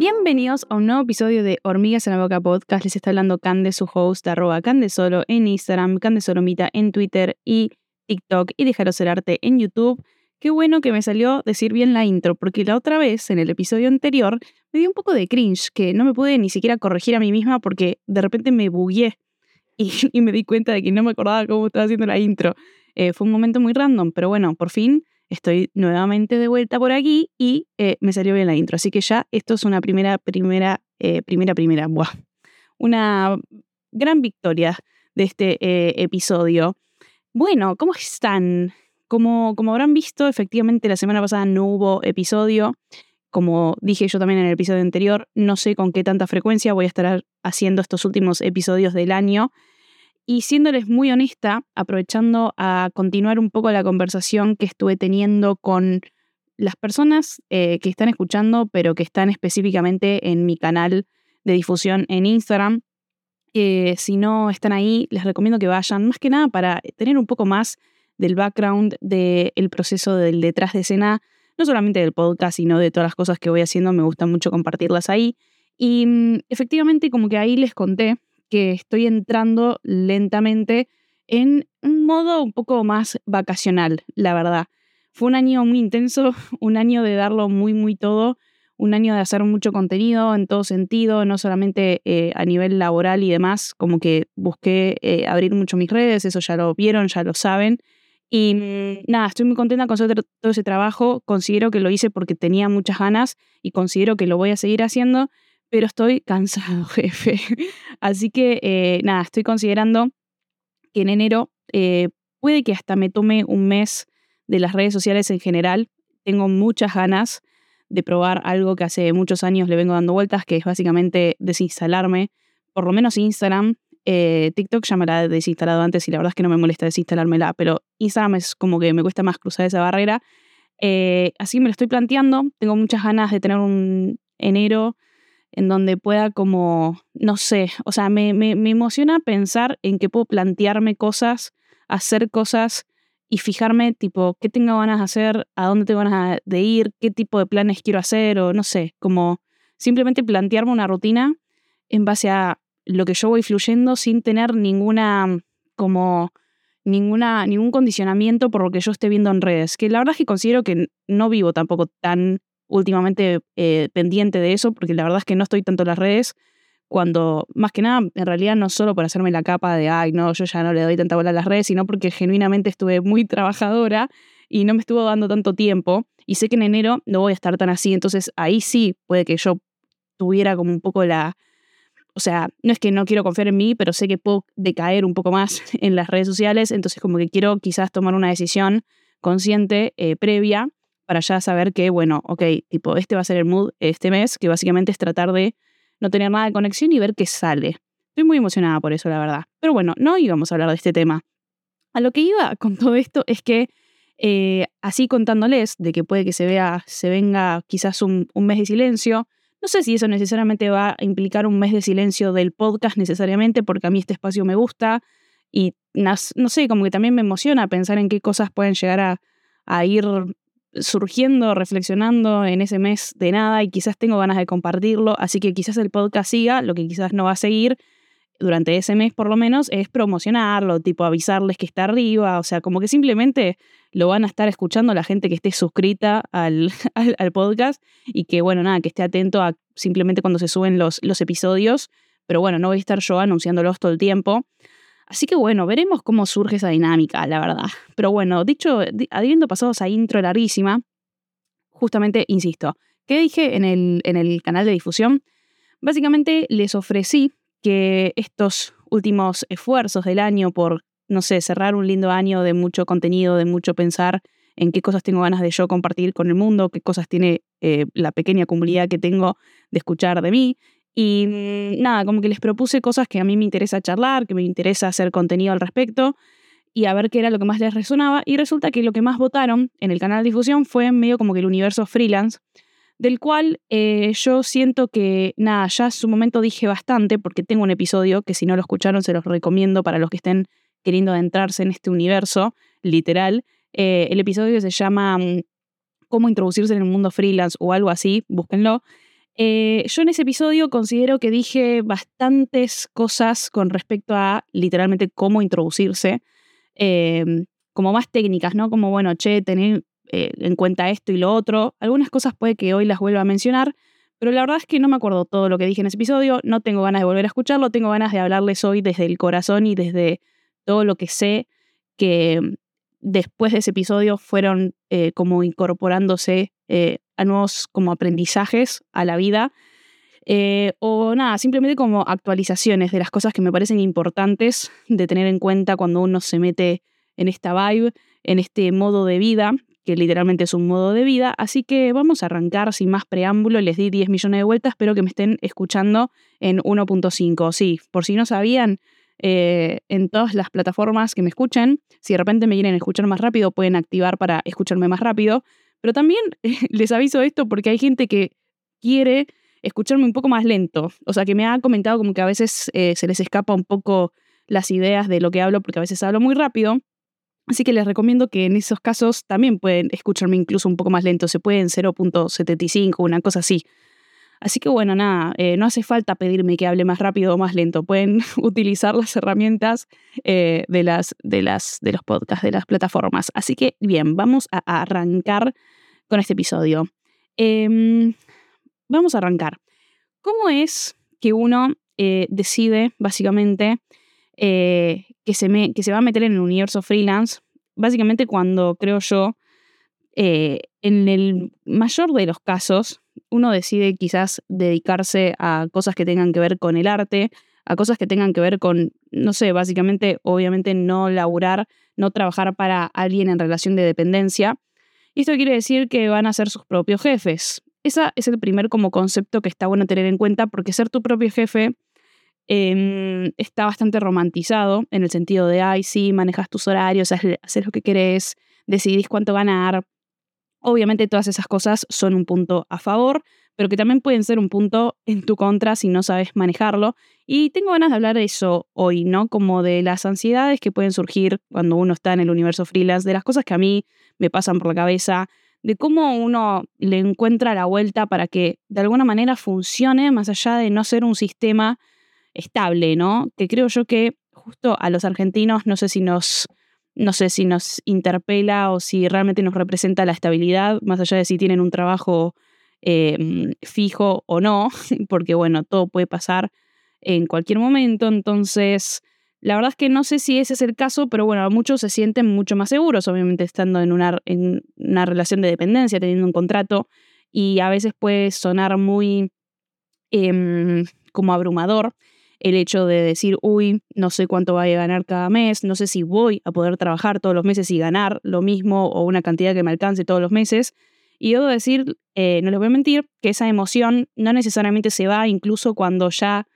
Bienvenidos a un nuevo episodio de Hormigas en la Boca Podcast. Les está hablando Cande, su host, arroba Candesolo en Instagram, Candesolomita en Twitter y TikTok y Dejaros el Arte en YouTube. Qué bueno que me salió decir bien la intro, porque la otra vez, en el episodio anterior, me dio un poco de cringe, que no me pude ni siquiera corregir a mí misma porque de repente me bugué y, y me di cuenta de que no me acordaba cómo estaba haciendo la intro. Eh, fue un momento muy random, pero bueno, por fin estoy nuevamente de vuelta por aquí y eh, me salió bien la intro. Así que ya esto es una primera, primera, eh, primera, primera, buah, una gran victoria de este eh, episodio. Bueno, ¿cómo están? Como, como habrán visto, efectivamente la semana pasada no hubo episodio. Como dije yo también en el episodio anterior, no sé con qué tanta frecuencia voy a estar haciendo estos últimos episodios del año. Y siéndoles muy honesta, aprovechando a continuar un poco la conversación que estuve teniendo con las personas eh, que están escuchando, pero que están específicamente en mi canal de difusión en Instagram. Eh, si no están ahí, les recomiendo que vayan, más que nada para tener un poco más del background del proceso del detrás de escena, no solamente del podcast, sino de todas las cosas que voy haciendo. Me gusta mucho compartirlas ahí. Y mm, efectivamente, como que ahí les conté que estoy entrando lentamente en un modo un poco más vacacional, la verdad. Fue un año muy intenso, un año de darlo muy, muy todo, un año de hacer mucho contenido en todo sentido, no solamente eh, a nivel laboral y demás, como que busqué eh, abrir mucho mis redes, eso ya lo vieron, ya lo saben. Y mm, nada, estoy muy contenta con todo ese trabajo, considero que lo hice porque tenía muchas ganas y considero que lo voy a seguir haciendo pero estoy cansado, jefe. Así que eh, nada, estoy considerando que en enero eh, puede que hasta me tome un mes de las redes sociales en general. Tengo muchas ganas de probar algo que hace muchos años le vengo dando vueltas, que es básicamente desinstalarme, por lo menos Instagram. Eh, TikTok ya me la he desinstalado antes y la verdad es que no me molesta desinstalármela, pero Instagram es como que me cuesta más cruzar esa barrera. así me lo estoy planteando. Tengo muchas ganas de tener un enero en donde pueda como, no sé, o sea, me, me, emociona pensar en que puedo plantearme cosas, hacer cosas y fijarme tipo qué tengo ganas de hacer, a dónde tengo ganas de ir, qué tipo de planes quiero hacer o no sé, como simplemente plantearme una rutina en base a lo que yo voy fluyendo sin tener ninguna como ninguna ningún condicionamiento por lo que yo esté viendo en redes, que la verdad es que considero que no vivo tampoco tan últimamente eh, pendiente de eso, porque la verdad es que no estoy tanto en las redes, cuando más que nada, en realidad no solo por hacerme la capa de, ay, no, yo ya no le doy tanta bola a las redes, sino porque genuinamente estuve muy trabajadora y no me estuvo dando tanto tiempo. Y sé que en enero no voy a estar tan así, entonces ahí sí puede que yo tuviera como un poco la... O sea, no es que no quiero confiar en mí, pero sé que puedo decaer un poco más en las redes sociales, entonces como que quiero quizás tomar una decisión consciente eh, previa para ya saber que, bueno, ok, tipo, este va a ser el mood este mes, que básicamente es tratar de no tener nada de conexión y ver qué sale. Estoy muy emocionada por eso, la verdad. Pero bueno, no íbamos a hablar de este tema. A lo que iba con todo esto es que, eh, así contándoles de que puede que se vea, se venga quizás un, un mes de silencio, no sé si eso necesariamente va a implicar un mes de silencio del podcast necesariamente, porque a mí este espacio me gusta y no, sé, como que también me emociona pensar en qué cosas pueden llegar a, a ir surgiendo, reflexionando en ese mes de nada y quizás tengo ganas de compartirlo, así que quizás el podcast siga, lo que quizás no va a seguir durante ese mes por lo menos es promocionarlo, tipo avisarles que está arriba, o sea, como que simplemente lo van a estar escuchando la gente que esté suscrita al, al, podcast y que, bueno, nada, que esté atento a simplemente cuando se suben los, los episodios, pero bueno, no voy a estar yo anunciándolos todo el tiempo. Así que bueno, veremos cómo surge esa dinámica, la verdad. Pero bueno, dicho, habiendo pasado esa intro larguísima, justamente, insisto, ¿qué dije en el, en el canal de difusión? Básicamente les ofrecí que estos últimos esfuerzos del año por, no sé, cerrar un lindo año de mucho contenido, de mucho pensar en qué cosas tengo ganas de yo compartir con el mundo, qué cosas tiene eh, la pequeña comunidad que tengo de escuchar de mí y mm, nada, como que les propuse cosas que a mí me interesa charlar, que me interesa hacer contenido al respecto y a ver qué era lo que más les resonaba. Y resulta que lo que más votaron en el canal de difusión fue medio como que el universo freelance, del cual eh, yo siento que, nada, ya en su momento dije bastante, porque tengo un episodio que si no lo escucharon se los recomiendo para los que estén queriendo adentrarse en este universo, literal. Eh, el episodio se llama mm, Cómo introducirse en el mundo freelance o algo así, búsquenlo. Eh, yo en ese episodio considero que dije bastantes cosas con respecto a literalmente cómo introducirse, em, como más técnicas, ¿no? Como, bueno, che, tener eh, en cuenta esto y lo otro. Algunas cosas puede que hoy las vuelva a mencionar, pero la verdad es que no me acuerdo todo lo que dije en ese episodio, no tengo ganas de volver a escucharlo, tengo ganas de hablarles hoy desde el corazón y desde todo lo que sé que después de ese episodio fueron eh, como incorporándose a nuevos como aprendizajes a la vida. Eh, o nada, simplemente como actualizaciones de las cosas que me parecen importantes de tener en cuenta cuando uno se mete en esta vibe, en este modo de vida, que literalmente es un modo de vida. Así que vamos a arrancar sin más preámbulo. Les di 10 millones de vueltas, espero que me estén escuchando en 1.5. Sí, por si no sabían, eh, en todas las plataformas que me escuchen. Si de repente me quieren escuchar más rápido, pueden activar para escucharme más rápido. Pero también les aviso esto porque hay gente que quiere escucharme un poco más lento. O sea, que me ha comentado como que a veces eh, se les escapa un poco las ideas de lo que hablo porque a veces hablo muy rápido. Así que les recomiendo que en esos casos también pueden escucharme incluso un poco más lento. Se puede en 0.75, una cosa así. Así que bueno, nada, eh, no hace falta pedirme que hable más rápido o más lento. Pueden utilizar las herramientas eh, de, las, de, las, de los podcasts, de las plataformas. Así que bien, vamos a, arrancar con este episodio. Em, vamos a arrancar. ¿Cómo es que uno eh, decide, básicamente, que, se me, que se va a meter en el universo freelance? Básicamente cuando creo yo, en el mayor de los casos, uno decide quizás dedicarse a cosas que tengan que ver con el arte, a cosas que tengan que ver con, no sé, básicamente, obviamente no laburar, no trabajar para alguien en relación de dependencia. Y esto quiere decir que van a ser sus propios jefes. Ese es el primer como concepto que está bueno tener en cuenta porque ser tu propio jefe em, está bastante romantizado en el sentido de, ay, sí, manejas tus horarios, haces lo que querés, decidís cuánto ganar, Obviamente todas esas cosas son un punto a favor, pero que también pueden ser un punto en tu contra si no sabes manejarlo. Y tengo ganas de hablar de eso hoy, ¿no? Como de las ansiedades que pueden surgir cuando uno está en el universo freelance, de las cosas que a mí me pasan por la cabeza, de cómo uno le encuentra la vuelta para que de alguna manera funcione más allá de no ser un sistema estable, ¿no? Que creo yo que justo a los argentinos, no sé si nos no sé si nos interpela o si realmente nos representa la estabilidad, más allá de si tienen un trabajo em, fijo o no, porque bueno, todo puede pasar en cualquier momento. Entonces, la verdad es que no sé si ese es el caso, pero bueno, muchos se sienten mucho más seguros, obviamente estando en una, relación de dependencia, teniendo un contrato, y a veces puede sonar muy em, como abrumador el hecho de decir, uy, no sé cuánto voy a ganar cada mes, no sé si voy a poder trabajar todos los meses y ganar lo mismo o una cantidad que me alcance todos los meses. Y debo decir, eh, no les voy a mentir, que esa emoción no necesariamente se va incluso cuando ya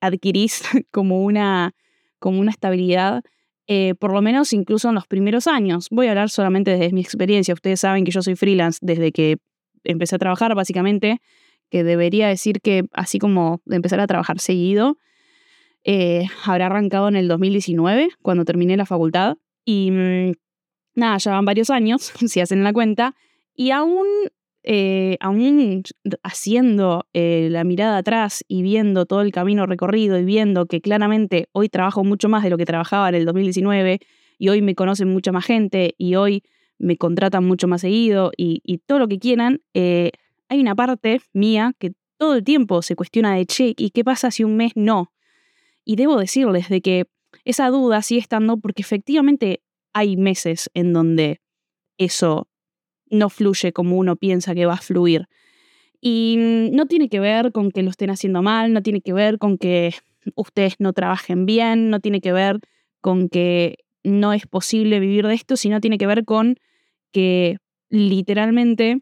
adquirís como una, como una estabilidad, eh, por lo menos incluso en los primeros años. Voy a hablar solamente desde mi experiencia. Ustedes saben que yo soy freelance desde que empecé a trabajar, básicamente que debería decir que así como de empezar a trabajar seguido, eh, habrá arrancado en el 2019, cuando terminé la facultad. Y mm, nada, ya van varios años, si hacen la cuenta, y aún, eh, aún haciendo eh, la mirada atrás y viendo todo el camino recorrido y viendo que claramente hoy trabajo mucho más de lo que trabajaba en el 2019 y hoy me conocen mucha más gente y hoy me contratan mucho más seguido y, y todo lo que quieran, hay una parte mía que todo el tiempo se cuestiona de, che, ¿y qué pasa si un mes no? Y debo decirles de que esa duda sigue estando porque efectivamente hay meses en donde eso no fluye como uno piensa que va a fluir. Y no tiene que ver con que lo estén haciendo mal, no tiene que ver con que ustedes no trabajen bien, no tiene que ver con que no es posible vivir de esto, sino tiene que ver con que literalmente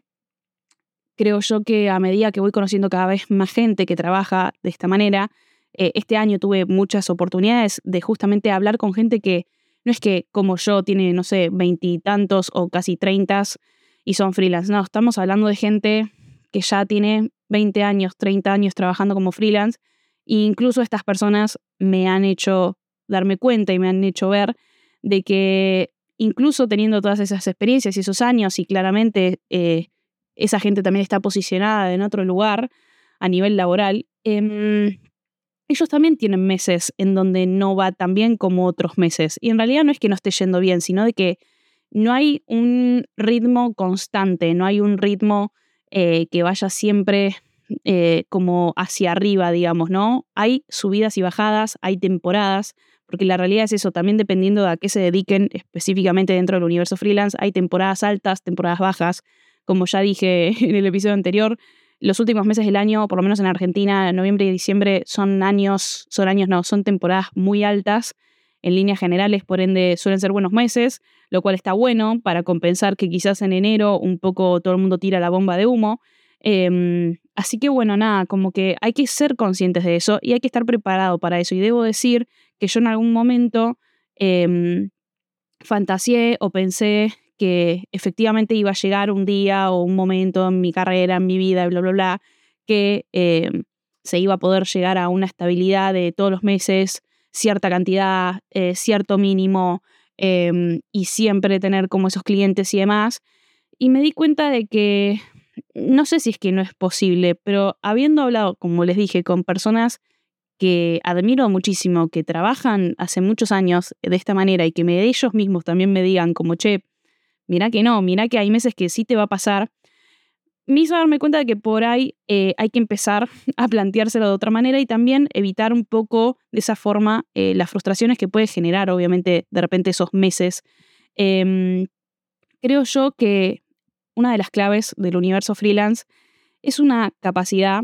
creo yo que a medida que voy conociendo cada vez más gente que trabaja de esta manera, eh, este año tuve muchas oportunidades de justamente hablar con gente que no es que como yo tiene, no sé, veintitantos o casi treintas y son freelance. No, estamos hablando de gente que ya tiene 20 años, 30 años trabajando como freelance. E incluso estas personas me han hecho darme cuenta y me han hecho ver de que incluso teniendo todas esas experiencias y esos años y claramente eh, esa gente también está posicionada en otro lugar, a nivel laboral, em, ellos también tienen meses en donde no va tan bien como otros meses. Y en realidad no es que no esté yendo bien, sino de que no hay un ritmo constante, no hay un ritmo eh, que vaya siempre eh, como hacia arriba, digamos, ¿no? Hay subidas y bajadas, hay temporadas, porque la realidad es eso, también dependiendo de a qué se dediquen específicamente dentro del universo freelance, hay temporadas altas, temporadas bajas, como ya dije en el episodio anterior, los últimos meses del año, por lo menos en Argentina, noviembre y diciembre, son años, son años no, son temporadas muy altas en líneas generales, por ende suelen ser buenos meses, lo cual está bueno para compensar que quizás en enero un poco todo el mundo tira la bomba de humo. Em, así que bueno, nada, como que hay que ser conscientes de eso y hay que estar preparado para eso. Y debo decir que yo en algún momento eh, fantaseé o pensé que efectivamente iba a llegar un día o un momento en mi carrera, en mi vida, bla, bla, bla, que em, se iba a poder llegar a una estabilidad de todos los meses, cierta cantidad, eh, cierto mínimo em, y siempre tener como esos clientes y demás. Y me di cuenta de que no sé si es que no es posible, pero habiendo hablado, como les dije, con personas que admiro muchísimo, que trabajan hace muchos años de esta manera y que me, ellos mismos también me digan como, che, mira que no, mira que hay meses que sí te va a pasar, me hizo darme cuenta de que por ahí eh, hay que empezar a planteárselo de otra manera y también evitar un poco de esa forma eh, las frustraciones que puede generar, obviamente, de repente esos meses. Em, creo yo que una de las claves del universo freelance es una capacidad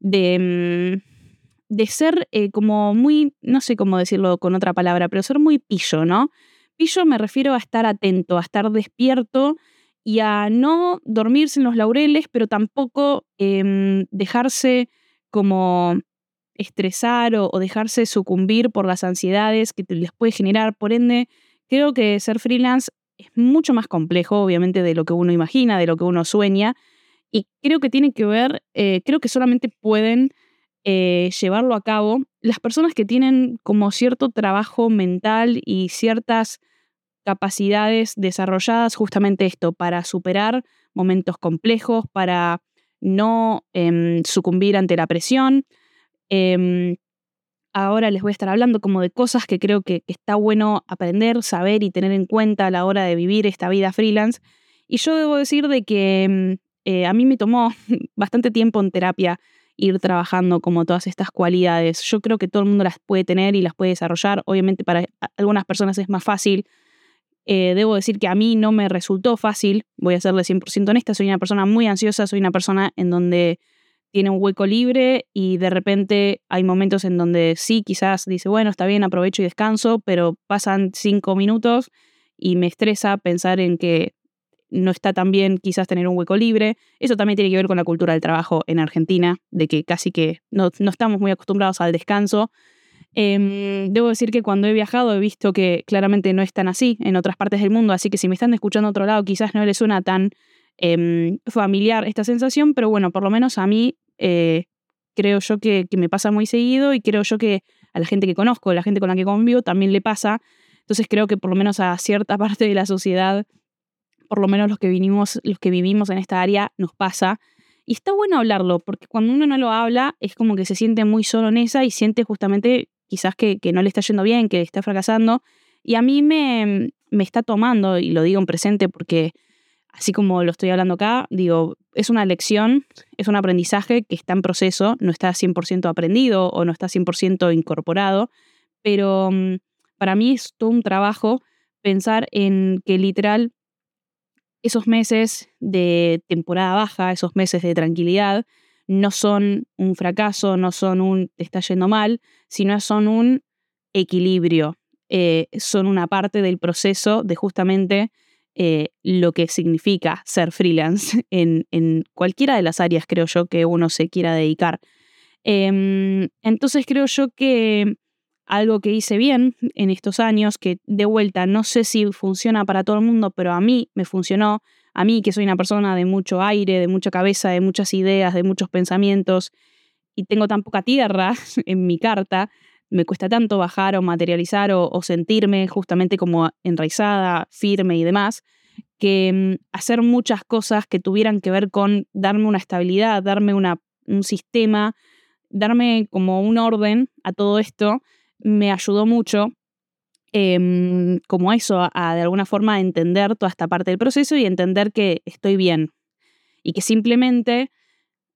de, mm, de ser eh, como muy, no sé cómo decirlo con otra palabra, pero ser muy pillo, ¿no? Pillo me refiero a estar atento, a estar despierto y a no dormirse en los laureles, pero tampoco em, dejarse como estresar o, dejarse sucumbir por las ansiedades que les puede generar. Por ende, creo que ser freelance es mucho más complejo, obviamente, de lo que uno imagina, de lo que uno sueña. Y creo que tiene que ver, eh, creo que solamente pueden eh, llevarlo a cabo las personas que tienen como cierto trabajo mental y ciertas capacidades desarrolladas justamente esto, para superar momentos complejos, para no eh, sucumbir ante la presión. Eh, ahora les voy a estar hablando como de cosas que creo que, está bueno aprender, saber y tener en cuenta a la hora de vivir esta vida freelance. Y yo debo decir de que mm, eh, a mí me tomó bastante tiempo en terapia ir trabajando como todas estas cualidades. Yo creo que todo el mundo las puede tener y las puede desarrollar. Obviamente para algunas personas es más fácil. Eh, debo decir que a mí no me resultó fácil, voy a serle 100% honesta, soy una persona muy ansiosa, soy una persona en donde tiene un hueco libre y de repente hay momentos en donde sí, quizás dice, bueno, está bien, aprovecho y descanso, pero pasan cinco minutos y me estresa pensar en que no está tan bien quizás tener un hueco libre. Eso también tiene que ver con la cultura del trabajo en Argentina, de que casi que no, estamos muy acostumbrados al descanso. Em, debo decir que cuando he viajado he visto que claramente no es tan así en otras partes del mundo, así que si me están escuchando a otro lado quizás no les suena tan Em, familiar esta sensación, pero bueno, por lo menos a mí eh, creo yo que, me pasa muy seguido y creo yo que a la gente que conozco, a la gente con la que convivo, también le pasa. Entonces creo que por lo menos a cierta parte de la sociedad, por lo menos los que, vinimos, los que vivimos en esta área, nos pasa. Y está bueno hablarlo, porque cuando uno no lo habla, es como que se siente muy solo en esa y siente justamente quizás que, que no le está yendo bien, que está fracasando. Y a mí me, me está tomando, y lo digo en presente porque así como lo estoy hablando acá, digo, es una lección, es un aprendizaje que está en proceso, no está 100% aprendido o no está 100% incorporado, pero mm, para mí es todo un trabajo pensar en que literal esos meses de temporada baja, esos meses de tranquilidad, no son un fracaso, no son un te está yendo mal, sino son un equilibrio, eh, son una parte del proceso de justamente eh, lo que significa ser freelance en, cualquiera de las áreas, creo yo, que uno se quiera dedicar. Em, entonces creo yo que algo que hice bien en estos años, que de vuelta no sé si funciona para todo el mundo, pero a mí me funcionó, a mí que soy una persona de mucho aire, de mucha cabeza, de muchas ideas, de muchos pensamientos, y tengo tan poca tierra en mi carta, me cuesta tanto bajar o materializar o, sentirme justamente como enraizada, firme y demás, que mm, hacer muchas cosas que tuvieran que ver con darme una estabilidad, darme una un sistema, darme como un orden a todo esto, me ayudó mucho em, como eso, a, de alguna forma entender toda esta parte del proceso y entender que estoy bien y que simplemente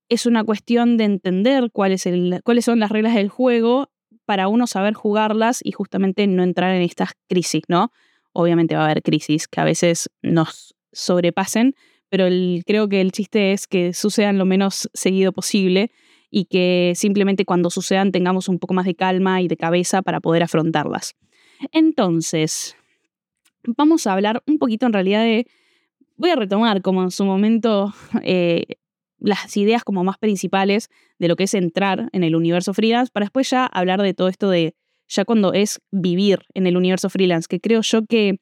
es una cuestión de entender cuáles son las reglas del juego para uno saber jugarlas y justamente no entrar en estas crisis, ¿no? Obviamente va a haber crisis que a veces nos sobrepasen, pero creo que el chiste es que sucedan lo menos seguido posible y que simplemente cuando sucedan tengamos un poco más de calma y de cabeza para poder afrontarlas. Entonces, vamos a hablar un poquito en realidad de, voy a retomar como en su momento eh, las ideas como más principales de lo que es entrar en el universo freelance, para después ya hablar de todo esto de ya cuando es vivir en el universo freelance, que creo yo que,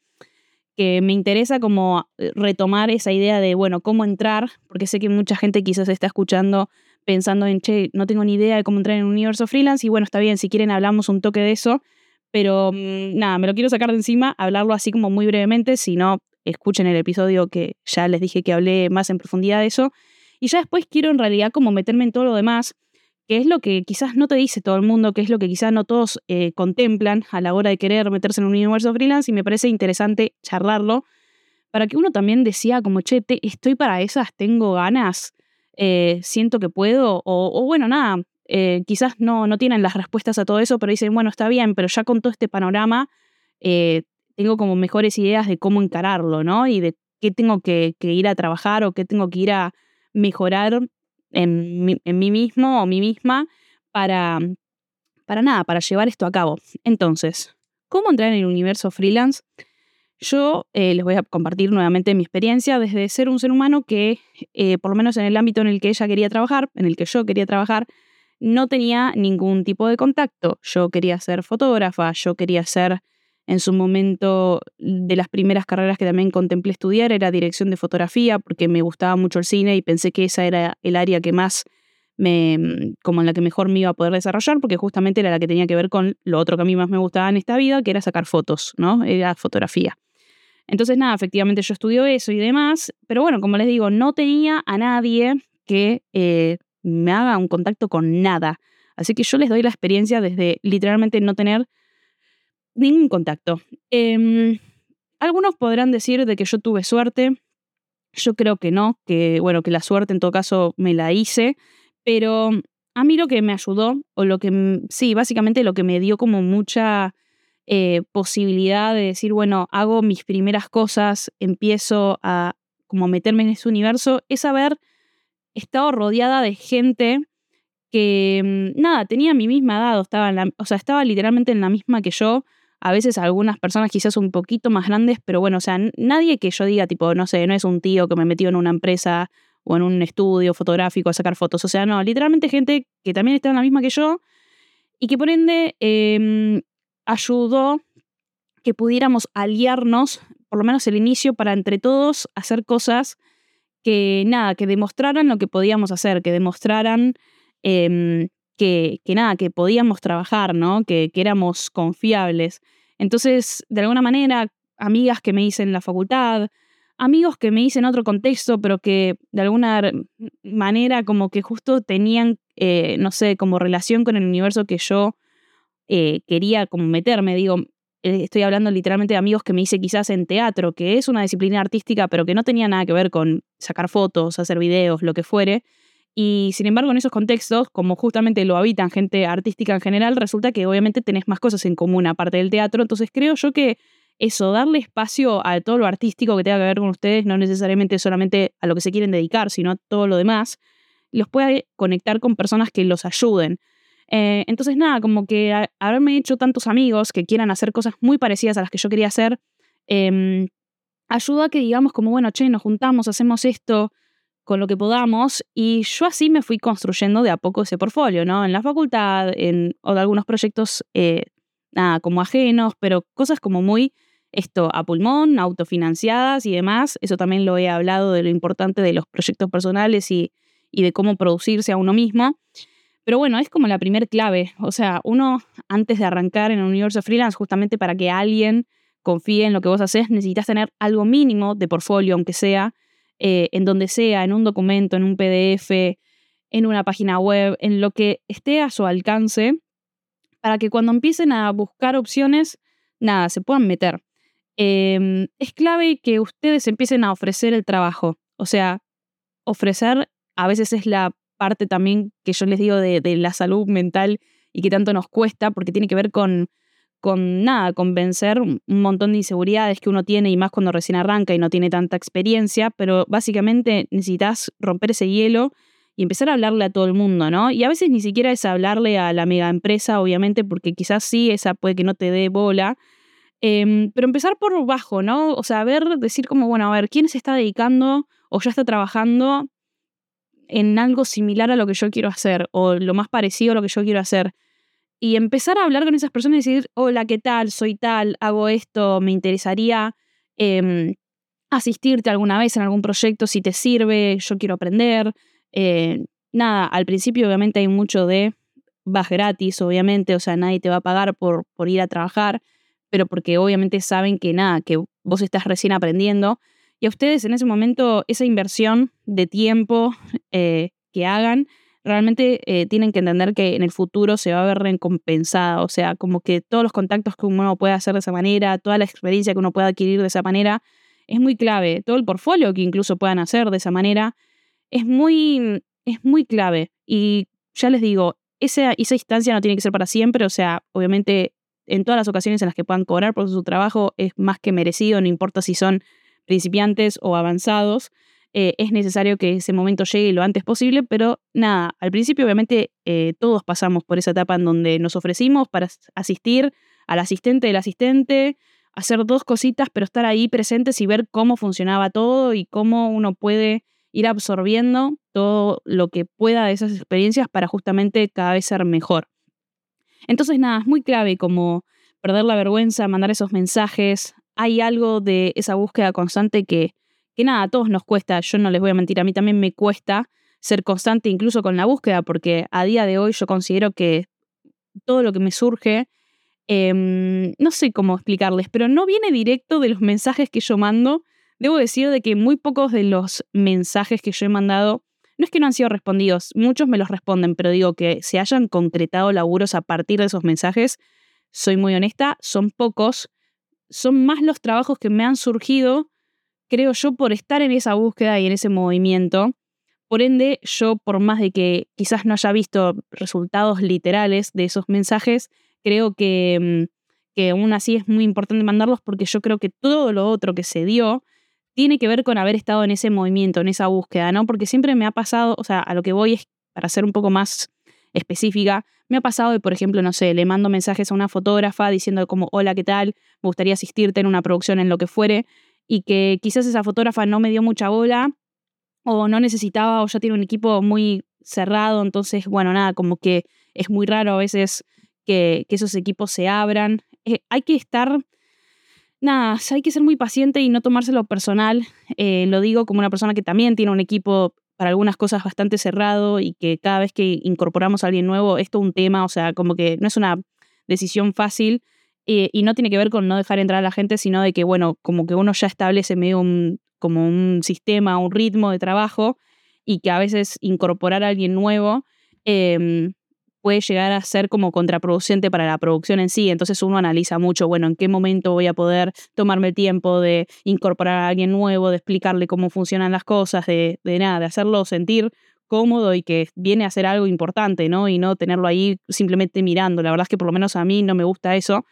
que me interesa como eh, retomar esa idea de, bueno, cómo entrar, porque sé que mucha gente quizás está escuchando pensando en, che, no tengo ni idea de cómo entrar en el universo freelance, y bueno, está bien, si quieren hablamos un toque de eso, pero mm, nada, me lo quiero sacar de encima, hablarlo así como muy brevemente, si no, escuchen el episodio que ya les dije que hablé más en profundidad de eso. Y ya después quiero en realidad como meterme en todo lo demás, que es lo que quizás no te dice todo el mundo, que es lo que quizás no todos eh, contemplan a la hora de querer meterse en un universo freelance y me parece interesante charlarlo para que uno también decía como, che, estoy para esas, tengo ganas, eh, siento que puedo, o, bueno, nada, eh, quizás no, no tienen las respuestas a todo eso, pero dicen, bueno, está bien, pero ya con todo este panorama tengo como mejores ideas de cómo encararlo, ¿no? Y de qué tengo que, que ir a trabajar o qué tengo que ir a mejorar en mí, mismo o mí misma para, para nada, para llevar esto a cabo. Entonces, ¿cómo entrar en el universo freelance? Yo eh, les voy a compartir nuevamente mi experiencia desde ser un ser humano que, eh, por lo menos en el ámbito en el que ella quería trabajar, en el que yo quería trabajar, no tenía ningún tipo de contacto. Yo quería ser fotógrafa, yo quería ser en su momento, de las primeras carreras que también contemplé estudiar era dirección de fotografía, porque me gustaba mucho el cine y pensé que esa era el área que más me, mm, como en la que mejor me iba a poder desarrollar, porque justamente era la que tenía que ver con lo otro que a mí más me gustaba en esta vida, que era sacar fotos, ¿no? Era fotografía. Entonces, nada, efectivamente yo estudio eso y demás, pero bueno, como les digo, no tenía a nadie que eh, me haga un contacto con nada. Así que yo les doy la experiencia desde literalmente no tener ningún contacto. Em, algunos podrán decir de que yo tuve suerte. Yo creo que no, que bueno, que la suerte en todo caso me la hice, pero a mí lo que me ayudó, o lo que, sí, básicamente lo que me dio como mucha eh, posibilidad de decir, bueno, hago mis primeras cosas, empiezo a como meterme en ese universo, es haber estado rodeada de gente que, mm, nada, tenía mi misma edad, estaba o sea, estaba literalmente en la misma que yo, a veces algunas personas quizás un poquito más grandes, pero bueno, o sea, nadie que yo diga, tipo, no sé, no es un tío que me metió en una empresa o en un estudio fotográfico a sacar fotos. O sea, no, literalmente gente que también está en la misma que yo y que por ende em, ayudó que pudiéramos aliarnos, por lo menos el inicio, para entre todos hacer cosas que, nada, que demostraran lo que podíamos hacer, que demostraran em, que, nada, que podíamos trabajar, ¿no? Que, éramos confiables. Entonces, de alguna manera, amigas que me hice en la facultad, amigos que me hice en otro contexto, pero que de alguna manera como que justo tenían, eh, no sé, como relación con el universo que yo eh, quería como meterme. Digo, eh, estoy hablando literalmente de amigos que me hice quizás en teatro, que es una disciplina artística, pero que no tenía nada que ver con sacar fotos, hacer videos, lo que fuere. Y sin embargo, en esos contextos, como justamente lo habitan gente artística en general, resulta que obviamente tenés más cosas en común aparte del teatro. Entonces creo yo que eso, darle espacio a todo lo artístico que tenga que ver con ustedes, no necesariamente solamente a lo que se quieren dedicar, sino a todo lo demás, los puede conectar con personas que los ayuden. Eh, entonces, nada, como que haberme hecho tantos amigos que quieran hacer cosas muy parecidas a las que yo quería hacer, em, ayuda a que digamos como, bueno, che, nos juntamos, hacemos esto, con lo que podamos y yo así me fui construyendo de a poco ese portfolio, ¿no? En la facultad, en o de algunos proyectos, eh, nada, como ajenos, pero cosas como muy, esto, a pulmón, autofinanciadas y demás. Eso también lo he hablado de lo importante de los proyectos personales y, y de cómo producirse a uno mismo. Pero bueno, es como la primer clave. O sea, uno antes de arrancar en un universo freelance, justamente para que alguien confíe en lo que vos haces, necesitas tener algo mínimo de portfolio, aunque sea, eh, en donde sea, en un documento, en un PDF, en una página web, en lo que esté a su alcance, para que cuando empiecen a buscar opciones, nada, se puedan meter. Em, es clave que ustedes empiecen a ofrecer el trabajo. O sea, ofrecer a veces es la parte también que yo les digo de, la salud mental y que tanto nos cuesta, porque tiene que ver con, con nada, con vencer un montón de inseguridades que uno tiene y más cuando recién arranca y no tiene tanta experiencia, pero básicamente necesitas romper ese hielo y empezar a hablarle a todo el mundo, ¿no? Y a veces ni siquiera es hablarle a la mega empresa, obviamente, porque quizás sí, esa puede que no te dé bola, em, pero empezar por bajo, ¿no? O sea, ver, decir como, bueno, a ver, ¿quién se está dedicando o ya está trabajando en algo similar a lo que yo quiero hacer o lo más parecido a lo que yo quiero hacer? Y empezar a hablar con esas personas y decir, hola, ¿qué tal? Soy tal, hago esto, me interesaría em, asistirte alguna vez en algún proyecto si te sirve, yo quiero aprender. Eh, nada, al principio obviamente hay mucho de vas gratis, obviamente, o sea, nadie te va a pagar por, por ir a trabajar, pero porque obviamente saben que nada, que vos estás recién aprendiendo. Y a ustedes en ese momento, esa inversión de tiempo eh, que hagan, realmente eh, tienen que entender que en el futuro se va a ver recompensada. O sea, como que todos los contactos que uno puede hacer de esa manera, toda la experiencia que uno pueda adquirir de esa manera, es muy clave. Todo el portfolio que incluso puedan hacer de esa manera es muy, es muy clave. Y ya les digo, esa, esa instancia no tiene que ser para siempre, o sea, obviamente en todas las ocasiones en las que puedan cobrar por su trabajo es más que merecido, no importa si son principiantes o avanzados. Eh, es necesario que ese momento llegue lo antes posible, pero nada, al principio obviamente eh, todos pasamos por esa etapa en donde nos ofrecimos para asistir al asistente del asistente, hacer dos cositas, pero estar ahí presentes y ver cómo funcionaba todo y cómo uno puede ir absorbiendo todo lo que pueda de esas experiencias para justamente cada vez ser mejor. Entonces, nada, es muy clave como perder la vergüenza, mandar esos mensajes. Hay algo de esa búsqueda constante que, que nada, a todos nos cuesta. Yo no les voy a mentir, a mí también me cuesta ser constante incluso con la búsqueda, porque a día de hoy yo considero que todo lo que me surge, em, no sé cómo explicarles, pero no viene directo de los mensajes que yo mando, Debo decir de que muy pocos de los mensajes que yo he mandado, no es que no han sido respondidos, muchos me los responden, pero digo que se hayan concretado laburos a partir de esos mensajes, soy muy honesta, son pocos, son más los trabajos que me han surgido, creo yo, por estar en esa búsqueda y en ese movimiento. Por ende, yo, por más de que quizás no haya visto resultados literales de esos mensajes, creo que, mm, que aún así es muy importante mandarlos porque yo creo que todo lo otro que se dio tiene que ver con haber estado en ese movimiento, en esa búsqueda, ¿no? Porque siempre me ha pasado, o sea, a lo que voy es, para ser un poco más específica, me ha pasado de, por ejemplo, no sé, le mando mensajes a una fotógrafa diciendo como, hola, ¿qué tal? Me gustaría asistirte en una producción en lo que fuere, y que quizás esa fotógrafa no me dio mucha bola, o no necesitaba, o ya tiene un equipo muy cerrado, entonces, bueno, nada, como que es muy raro a veces que, esos equipos se abran. Eh, hay que estar nada, hay que ser muy paciente y no tomárselo personal. Eh, lo digo como una persona que también tiene un equipo para algunas cosas bastante cerrado y que cada vez que incorporamos a alguien nuevo, esto es un tema, o sea, como que no es una decisión fácil eh, y no tiene que ver con no dejar entrar a la gente, sino de que, bueno, como que uno ya establece medio un, como un sistema, un ritmo de trabajo y que a veces incorporar a alguien nuevo em, puede llegar a ser como contraproducente para la producción en sí. Entonces uno analiza mucho, bueno, en qué momento voy a poder tomarme el tiempo de incorporar a alguien nuevo, de explicarle cómo funcionan las cosas, de, nada, de hacerlo sentir cómodo y que viene a hacer algo importante, ¿no? Y no tenerlo ahí simplemente mirando. La verdad es que por lo menos a mí no me gusta eso.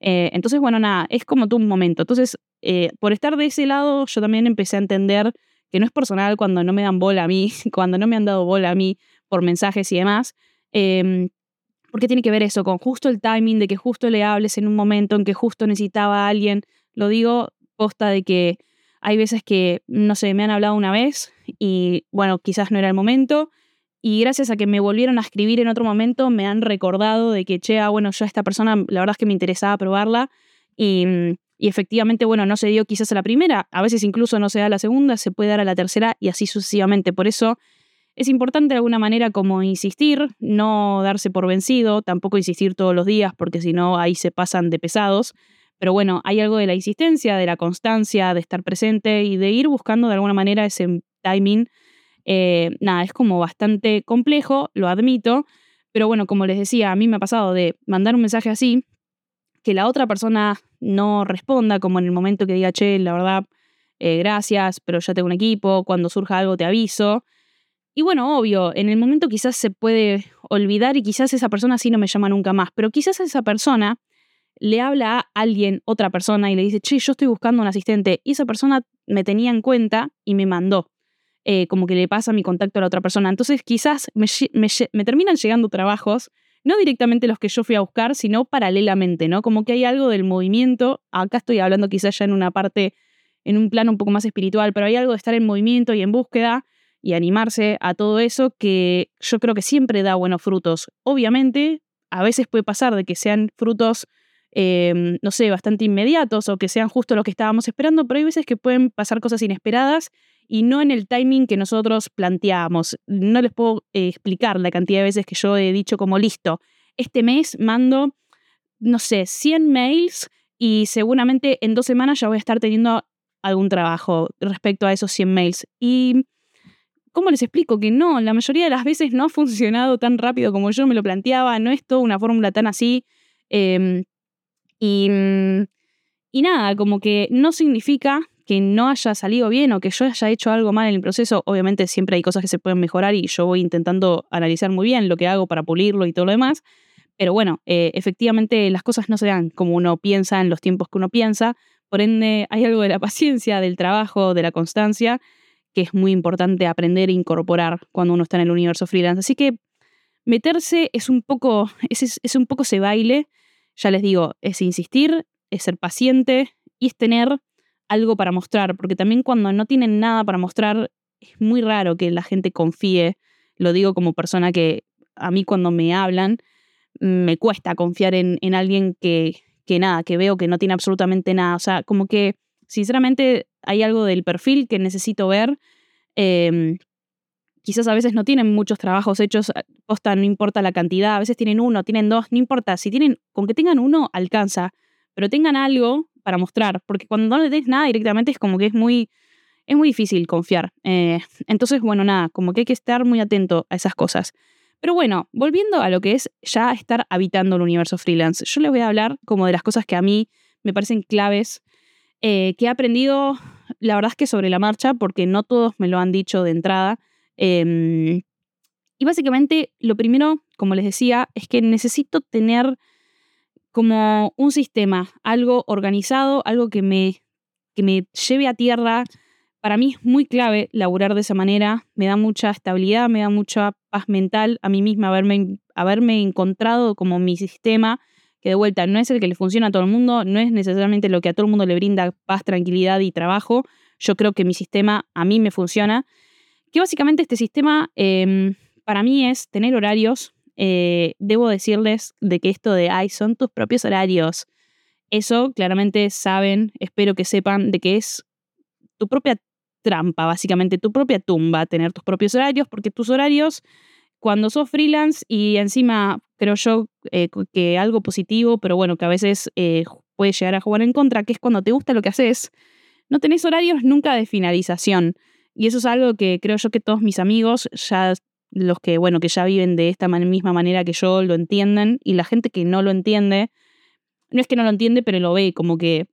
Eh, entonces, bueno, nada, es como tú un momento. Entonces, eh, por estar de ese lado, yo también empecé a entender que no es personal cuando no me dan bola a mí, cuando no me han dado bola a mí por mensajes y demás, eh, porque tiene que ver eso con justo el timing de que justo le hables en un momento en que justo necesitaba a alguien. Lo digo posta de que hay veces que, no sé, me han hablado una vez y bueno, quizás no era el momento. Y gracias a que me volvieron a escribir en otro momento, me han recordado de que, che, ah, bueno, yo a esta persona, la verdad es que me interesaba probarla. Y, y efectivamente, bueno, no se dio quizás a la primera, a veces incluso no se da a la segunda, se puede dar a la tercera y así sucesivamente. Por eso es importante de alguna manera como insistir, no darse por vencido, tampoco insistir todos los días porque si no ahí se pasan de pesados. Pero bueno, hay algo de la insistencia, de la constancia, de estar presente y de ir buscando de alguna manera ese timing Eh, nada, es como bastante complejo, lo admito, pero bueno, como les decía, a mí me ha pasado de mandar un mensaje así, que la otra persona no responda, como en el momento que diga, che, la verdad, eh, gracias, pero ya tengo un equipo, cuando surja algo te aviso. Y bueno, obvio, en el momento quizás se puede olvidar y quizás esa persona sí no me llama nunca más, pero quizás esa persona le habla a alguien, otra persona, y le dice, che, yo estoy buscando un asistente, y esa persona me tenía en cuenta y me mandó. Eh, como que le pasa mi contacto a la otra persona. Entonces quizás me, me, terminan llegando trabajos, no directamente los que yo fui a buscar, sino paralelamente, ¿no? Como que hay algo del movimiento, acá estoy hablando quizás ya en una parte, en un plano un poco más espiritual, pero hay algo de estar en movimiento y en búsqueda y animarse a todo eso que yo creo que siempre da buenos frutos. Obviamente, a veces puede pasar de que sean frutos Em, no sé, bastante inmediatos o que sean justo lo que estábamos esperando, pero hay veces que pueden pasar cosas inesperadas y no en el timing que nosotros planteábamos. No les puedo eh, explicar la cantidad de veces que yo he dicho como listo, este mes mando, no sé, 100 mails y seguramente en dos semanas ya voy a estar teniendo algún trabajo respecto a esos 100 mails. Y ¿cómo les explico que no? La mayoría de las veces no ha funcionado tan rápido como yo me lo planteaba, no es toda una fórmula tan así. Em, y, y nada, como que no significa que no haya salido bien o que yo haya hecho algo mal en el proceso. Obviamente siempre hay cosas que se pueden mejorar y yo voy intentando analizar muy bien lo que hago para pulirlo y todo lo demás. Pero bueno, eh, efectivamente las cosas no se dan como uno piensa en los tiempos que uno piensa. Por ende, hay algo de la paciencia, del trabajo, de la constancia, que es muy importante aprender e incorporar cuando uno está en el universo freelance. Así que meterse es un poco, es, es un poco ese baile ya les digo, es insistir, es ser paciente y es tener algo para mostrar, porque también cuando no tienen nada para mostrar, es muy raro que la gente confíe. Lo digo como persona que a mí cuando me hablan, me cuesta confiar en, en alguien que, que nada, que veo que no tiene absolutamente nada. O sea, como que sinceramente hay algo del perfil que necesito ver. Em, quizás a veces no tienen muchos trabajos hechos, eh, posta, no importa la cantidad, a veces tienen uno, tienen dos, no importa, si tienen, con que tengan uno, alcanza, pero tengan algo para mostrar, porque cuando no le des nada directamente es como que es muy, es muy difícil confiar. Eh, entonces, bueno, nada, como que hay que estar muy atento a esas cosas. Pero bueno, volviendo a lo que es ya estar habitando el universo freelance, yo les voy a hablar como de las cosas que a mí me parecen claves, eh, que he aprendido, la verdad es que sobre la marcha, porque no todos me lo han dicho de entrada, Em, y básicamente lo primero, como les decía, es que necesito tener como un sistema, algo organizado, algo que me, que me lleve a tierra. Para mí es muy clave laburar de esa manera, me da mucha estabilidad, me da mucha paz mental a mí misma haberme, haberme encontrado como mi sistema, que de vuelta no es el que le funciona a todo el mundo, no es necesariamente lo que a todo el mundo le brinda paz, tranquilidad y trabajo. Yo creo que mi sistema a mí me funciona que básicamente este sistema em, para mí es tener horarios. Eh, debo decirles de que esto de, ay, son tus propios horarios. Eso claramente saben, espero que sepan de que es tu propia trampa, básicamente tu propia tumba, tener tus propios horarios, porque tus horarios, cuando sos freelance y encima creo yo eh, que algo positivo, pero bueno, que a veces eh, puede llegar a jugar en contra, que es cuando te gusta lo que haces, no tenés horarios nunca de finalización. Y eso es algo que creo yo que todos mis amigos, ya los que, bueno, que ya viven de esta misma manera que yo, lo entienden. Y la gente que no lo entiende, no es que no lo entiende, pero lo ve como que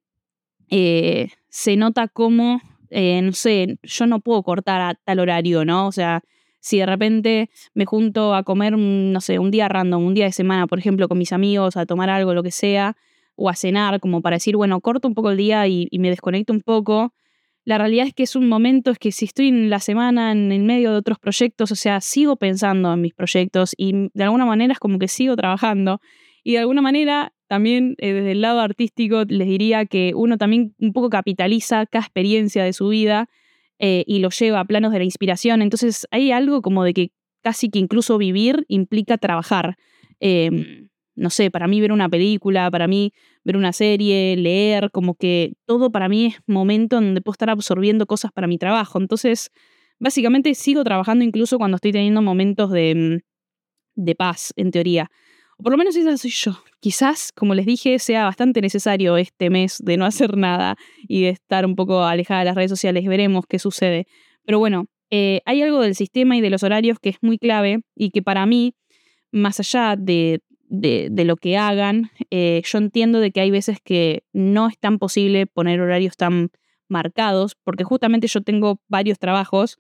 eh, se nota como, eh, no sé, yo no puedo cortar a tal horario, ¿no? O sea, si de repente me junto a comer, no sé, un día random, un día de semana, por ejemplo, con mis amigos, a tomar algo, lo que sea, o a cenar, como para decir, bueno, corto un poco el día y me desconecto un poco la realidad es que es un momento, es que si estoy en la semana en el medio de otros proyectos, o sea, sigo pensando en mis proyectos y de alguna manera es como que sigo trabajando. Y de alguna manera también eh, desde el lado artístico les diría que uno también un poco capitaliza cada experiencia de su vida eh, y lo lleva a planos de la inspiración. Entonces hay algo como de que casi que incluso vivir implica trabajar. Em, no sé, para mí ver una película, para mí ver una serie, leer, como que todo para mí es momento en donde puedo estar absorbiendo cosas para mi trabajo. Entonces, básicamente sigo trabajando incluso cuando estoy teniendo momentos de, mm, de paz, en teoría. Por lo menos esa soy yo. Quizás, como les dije, sea bastante necesario este mes de no hacer nada y de estar un poco alejada de las redes sociales. Veremos qué sucede. Pero bueno, eh, hay algo del sistema y de los horarios que es muy clave y que para mí, más allá de, de, lo que hagan, eh, yo entiendo de que hay veces que no es tan posible poner horarios tan marcados, porque justamente yo tengo varios trabajos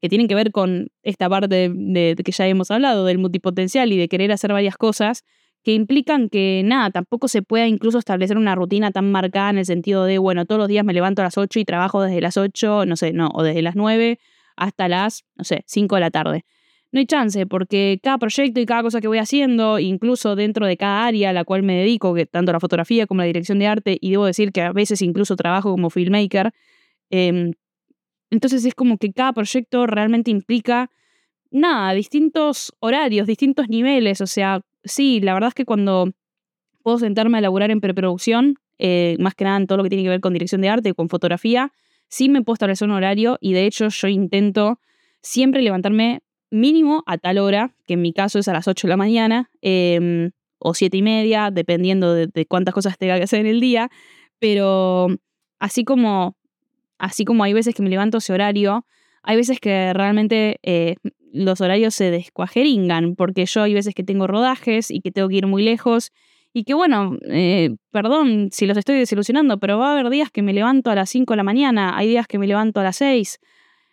que tienen que ver con esta parte de, que ya hemos hablado, del multipotencial y de querer hacer varias cosas, que implican que nada, tampoco se pueda incluso establecer una rutina tan marcada en el sentido de, bueno, todos los días me levanto a las 8 y trabajo desde las 8, no sé, no, o desde las 9 hasta las, no sé, 5 de la tarde. No hay chance, porque cada proyecto y cada cosa que voy haciendo, incluso dentro de cada área a la cual me dedico, que tanto la fotografía como la dirección de arte, y debo decir que a veces incluso trabajo como filmmaker, em, entonces es como que cada proyecto realmente implica, nada, distintos horarios, distintos niveles. O sea, sí, la verdad es que cuando puedo sentarme a laburar en preproducción, eh, más que nada en todo lo que tiene que ver con dirección de arte, con fotografía, sí me puedo establecer un horario y de hecho yo intento siempre levantarme mínimo a tal hora, que en mi caso es a las 8 de la mañana em, o 7 y media, dependiendo de, de cuántas cosas tenga que hacer en el día, pero así como así como hay veces que me levanto ese horario, hay veces que realmente eh, los horarios se descuajeringan, porque yo hay veces que tengo rodajes y que tengo que ir muy lejos. Y que bueno, eh, perdón si los estoy desilusionando, pero va a haber días que me levanto a las 5 de la mañana, hay días que me levanto a las 6.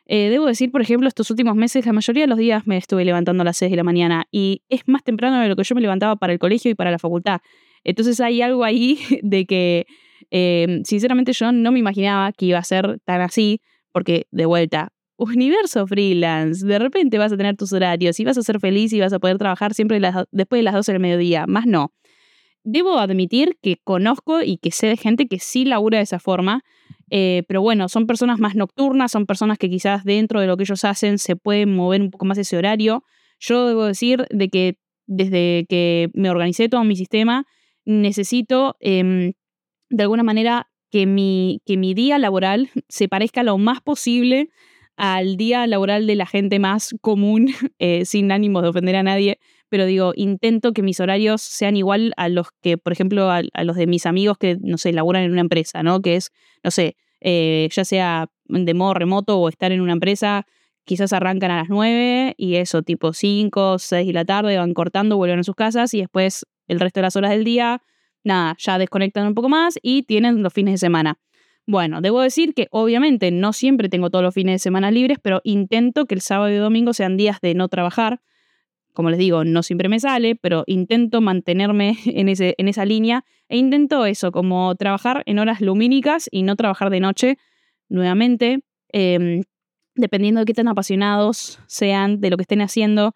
Eh, debo decir, por ejemplo, estos últimos meses, la mayoría de los días me estuve levantando a las 6 de la mañana y es más temprano de lo que yo me levantaba para el colegio y para la facultad. Entonces hay algo ahí de que Em, sinceramente yo no me imaginaba que iba a ser tan así, porque de vuelta, universo freelance, de repente vas a tener tus horarios y vas a ser feliz y vas a poder trabajar siempre después de las 12 del mediodía, más no. Debo admitir que conozco y que sé de gente que sí labura de esa forma, eh, pero bueno, son personas más nocturnas, son personas que quizás dentro de lo que ellos hacen se pueden mover un poco más ese horario. Yo debo decir de que desde que me organicé todo mi sistema, necesito em, de alguna manera que mi, que mi día laboral se parezca lo más posible al día laboral de la gente más común, eh, sin ánimo de ofender a nadie, pero digo, intento que mis horarios sean igual a los que, por ejemplo, a, los de mis amigos que, no sé, laboran en una empresa, ¿no? Que es, no sé, eh, ya sea de modo remoto o estar en una empresa, quizás arrancan a las 9 y eso, tipo 5, 6 de la tarde, van cortando, vuelven a sus casas y después el resto de las horas del día nada, ya desconectan un poco más y tienen los fines de semana. Bueno, debo decir que obviamente no siempre tengo todos los fines de semana libres, pero intento que el sábado y domingo sean días de no trabajar. Como les digo, no siempre me sale, pero intento mantenerme en, ese, en esa línea e intento eso, como trabajar en horas lumínicas y no trabajar de noche. Nuevamente, em, dependiendo de qué tan apasionados sean de lo que estén haciendo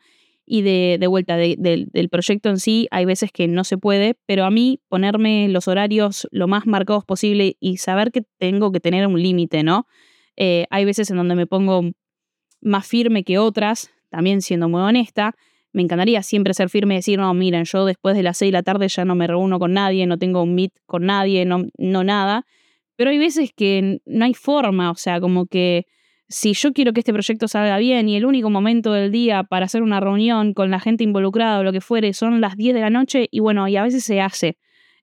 y de, de vuelta del proyecto en sí, hay veces que no se puede, pero a mí ponerme los horarios lo más marcados posible y saber que tengo que tener un límite, ¿no? Eh, hay veces en donde me pongo más firme que otras, también siendo muy honesta. Me encantaría siempre ser firme y decir, no, miren, yo después de las 6 de la tarde ya no me reúno con nadie, no tengo un meet con nadie, no, no nada. Pero hay veces que no hay forma, o sea, como que si yo quiero que este proyecto salga bien y el único momento del día para hacer una reunión con la gente involucrada o lo que fuere son las 10 de la noche, y bueno, y a veces se hace.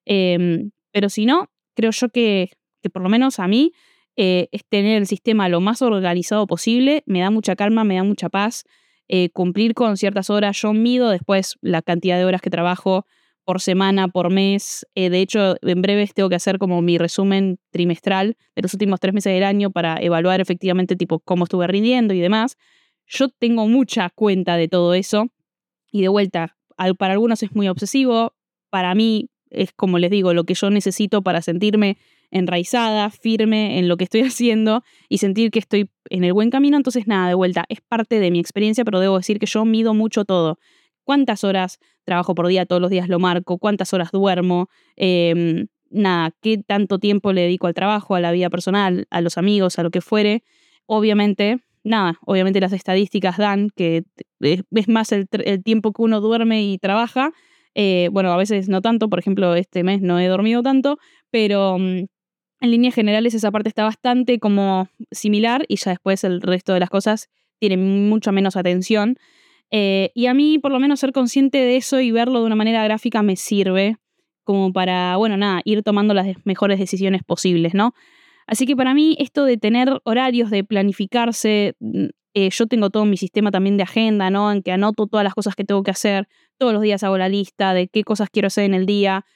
Em, pero si no, creo yo que, que por lo menos a mí eh, es tener el sistema lo más organizado posible, me da mucha calma, me da mucha paz. Eh, cumplir con ciertas horas, yo mido después la cantidad de horas que trabajo, por semana, por mes. Eh, de hecho, en breves tengo que hacer como mi resumen trimestral de los últimos tres meses del año para evaluar efectivamente tipo cómo estuve rindiendo y demás. Yo tengo mucha cuenta de todo eso y de vuelta, para algunos es muy obsesivo, para mí es como les digo, lo que yo necesito para sentirme enraizada, firme en lo que estoy haciendo y sentir que estoy en el buen camino. Entonces, nada, de vuelta, es parte de mi experiencia, pero debo decir que yo mido mucho todo cuántas horas trabajo por día, todos los días lo marco, cuántas horas duermo, em, nada, qué tanto tiempo le dedico al trabajo, a la vida personal, a los amigos, a lo que fuere. Obviamente, nada, obviamente las estadísticas dan que es más el, tiempo que uno duerme y trabaja. Eh, bueno, a veces no tanto, por ejemplo, este mes no he dormido tanto, pero mm, en líneas generales esa parte está bastante como similar y ya después el resto de las cosas tienen mucha menos atención. Eh, y a mí, por lo menos, ser consciente de eso y verlo de una manera gráfica me sirve como para, bueno, nada, ir tomando las mejores decisiones posibles, ¿no? Así que para mí esto de tener horarios, de planificarse, mm, eh, yo tengo todo mi sistema también de agenda, ¿no? En que anoto todas las cosas que tengo que hacer, todos los días hago la lista de qué cosas quiero hacer en el día,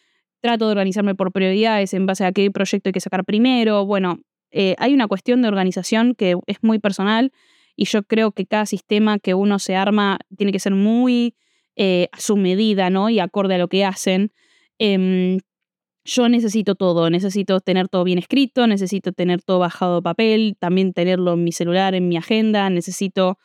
trato de organizarme por prioridades en base a qué proyecto hay que sacar primero. Bueno, eh, hay una cuestión de organización que es muy personal y yo creo que cada sistema que uno se arma tiene que ser muy eh, a su medida, ¿no? Y acorde a lo que hacen. Em, yo necesito todo, necesito tener todo bien escrito, necesito tener todo bajado de papel, también tenerlo en mi celular, en mi agenda, necesito,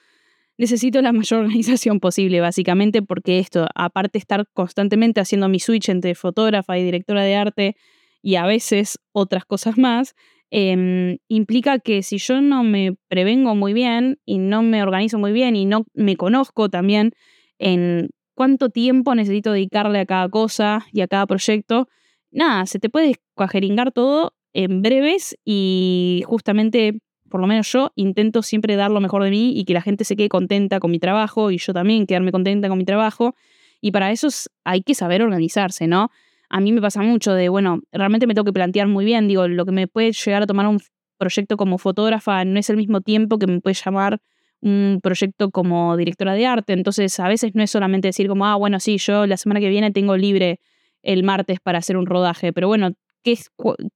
necesito la mayor organización posible, básicamente, porque esto, aparte de estar constantemente haciendo mi switch entre fotógrafa y directora de arte y a veces otras cosas más, em, implica que si yo no me prevengo muy bien y no me organizo muy bien y no me conozco también en cuánto tiempo necesito dedicarle a cada cosa y a cada proyecto, nada, se te puede cuajeringar todo en breves y justamente, por lo menos yo, intento siempre dar lo mejor de mí y que la gente se quede contenta con mi trabajo y yo también quedarme contenta con mi trabajo. Y para eso hay que saber organizarse, ¿no? A mí me pasa mucho de, bueno, realmente me tengo que plantear muy bien, digo, lo que me puede llegar a tomar un proyecto como fotógrafa no es el mismo tiempo que me puede llamar un proyecto como directora de arte, entonces a veces no es solamente decir como, ah, bueno, sí, yo la semana que viene tengo libre el martes para hacer un rodaje, pero bueno, ¿qué,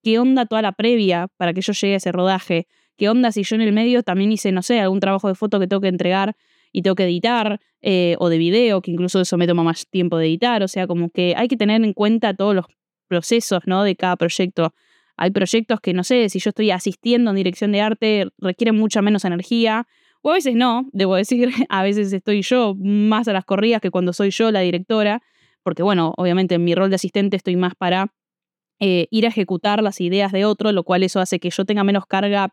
¿qué onda toda la previa para que yo llegue a ese rodaje? ¿Qué onda si yo en el medio también hice, no sé, algún trabajo de foto que tengo que entregar y tengo que editar, eh, o de video, que incluso eso me toma más tiempo de editar, o sea, como que hay que tener en cuenta todos los procesos, ¿no? De cada proyecto. Hay proyectos que, no sé, si yo estoy asistiendo en dirección de arte, requieren mucha menos energía, o a veces no, debo decir, a veces estoy yo más a las corridas que cuando soy yo la directora, porque bueno, obviamente en mi rol de asistente estoy más para eh, ir a ejecutar las ideas de otro, lo cual eso hace que yo tenga menos carga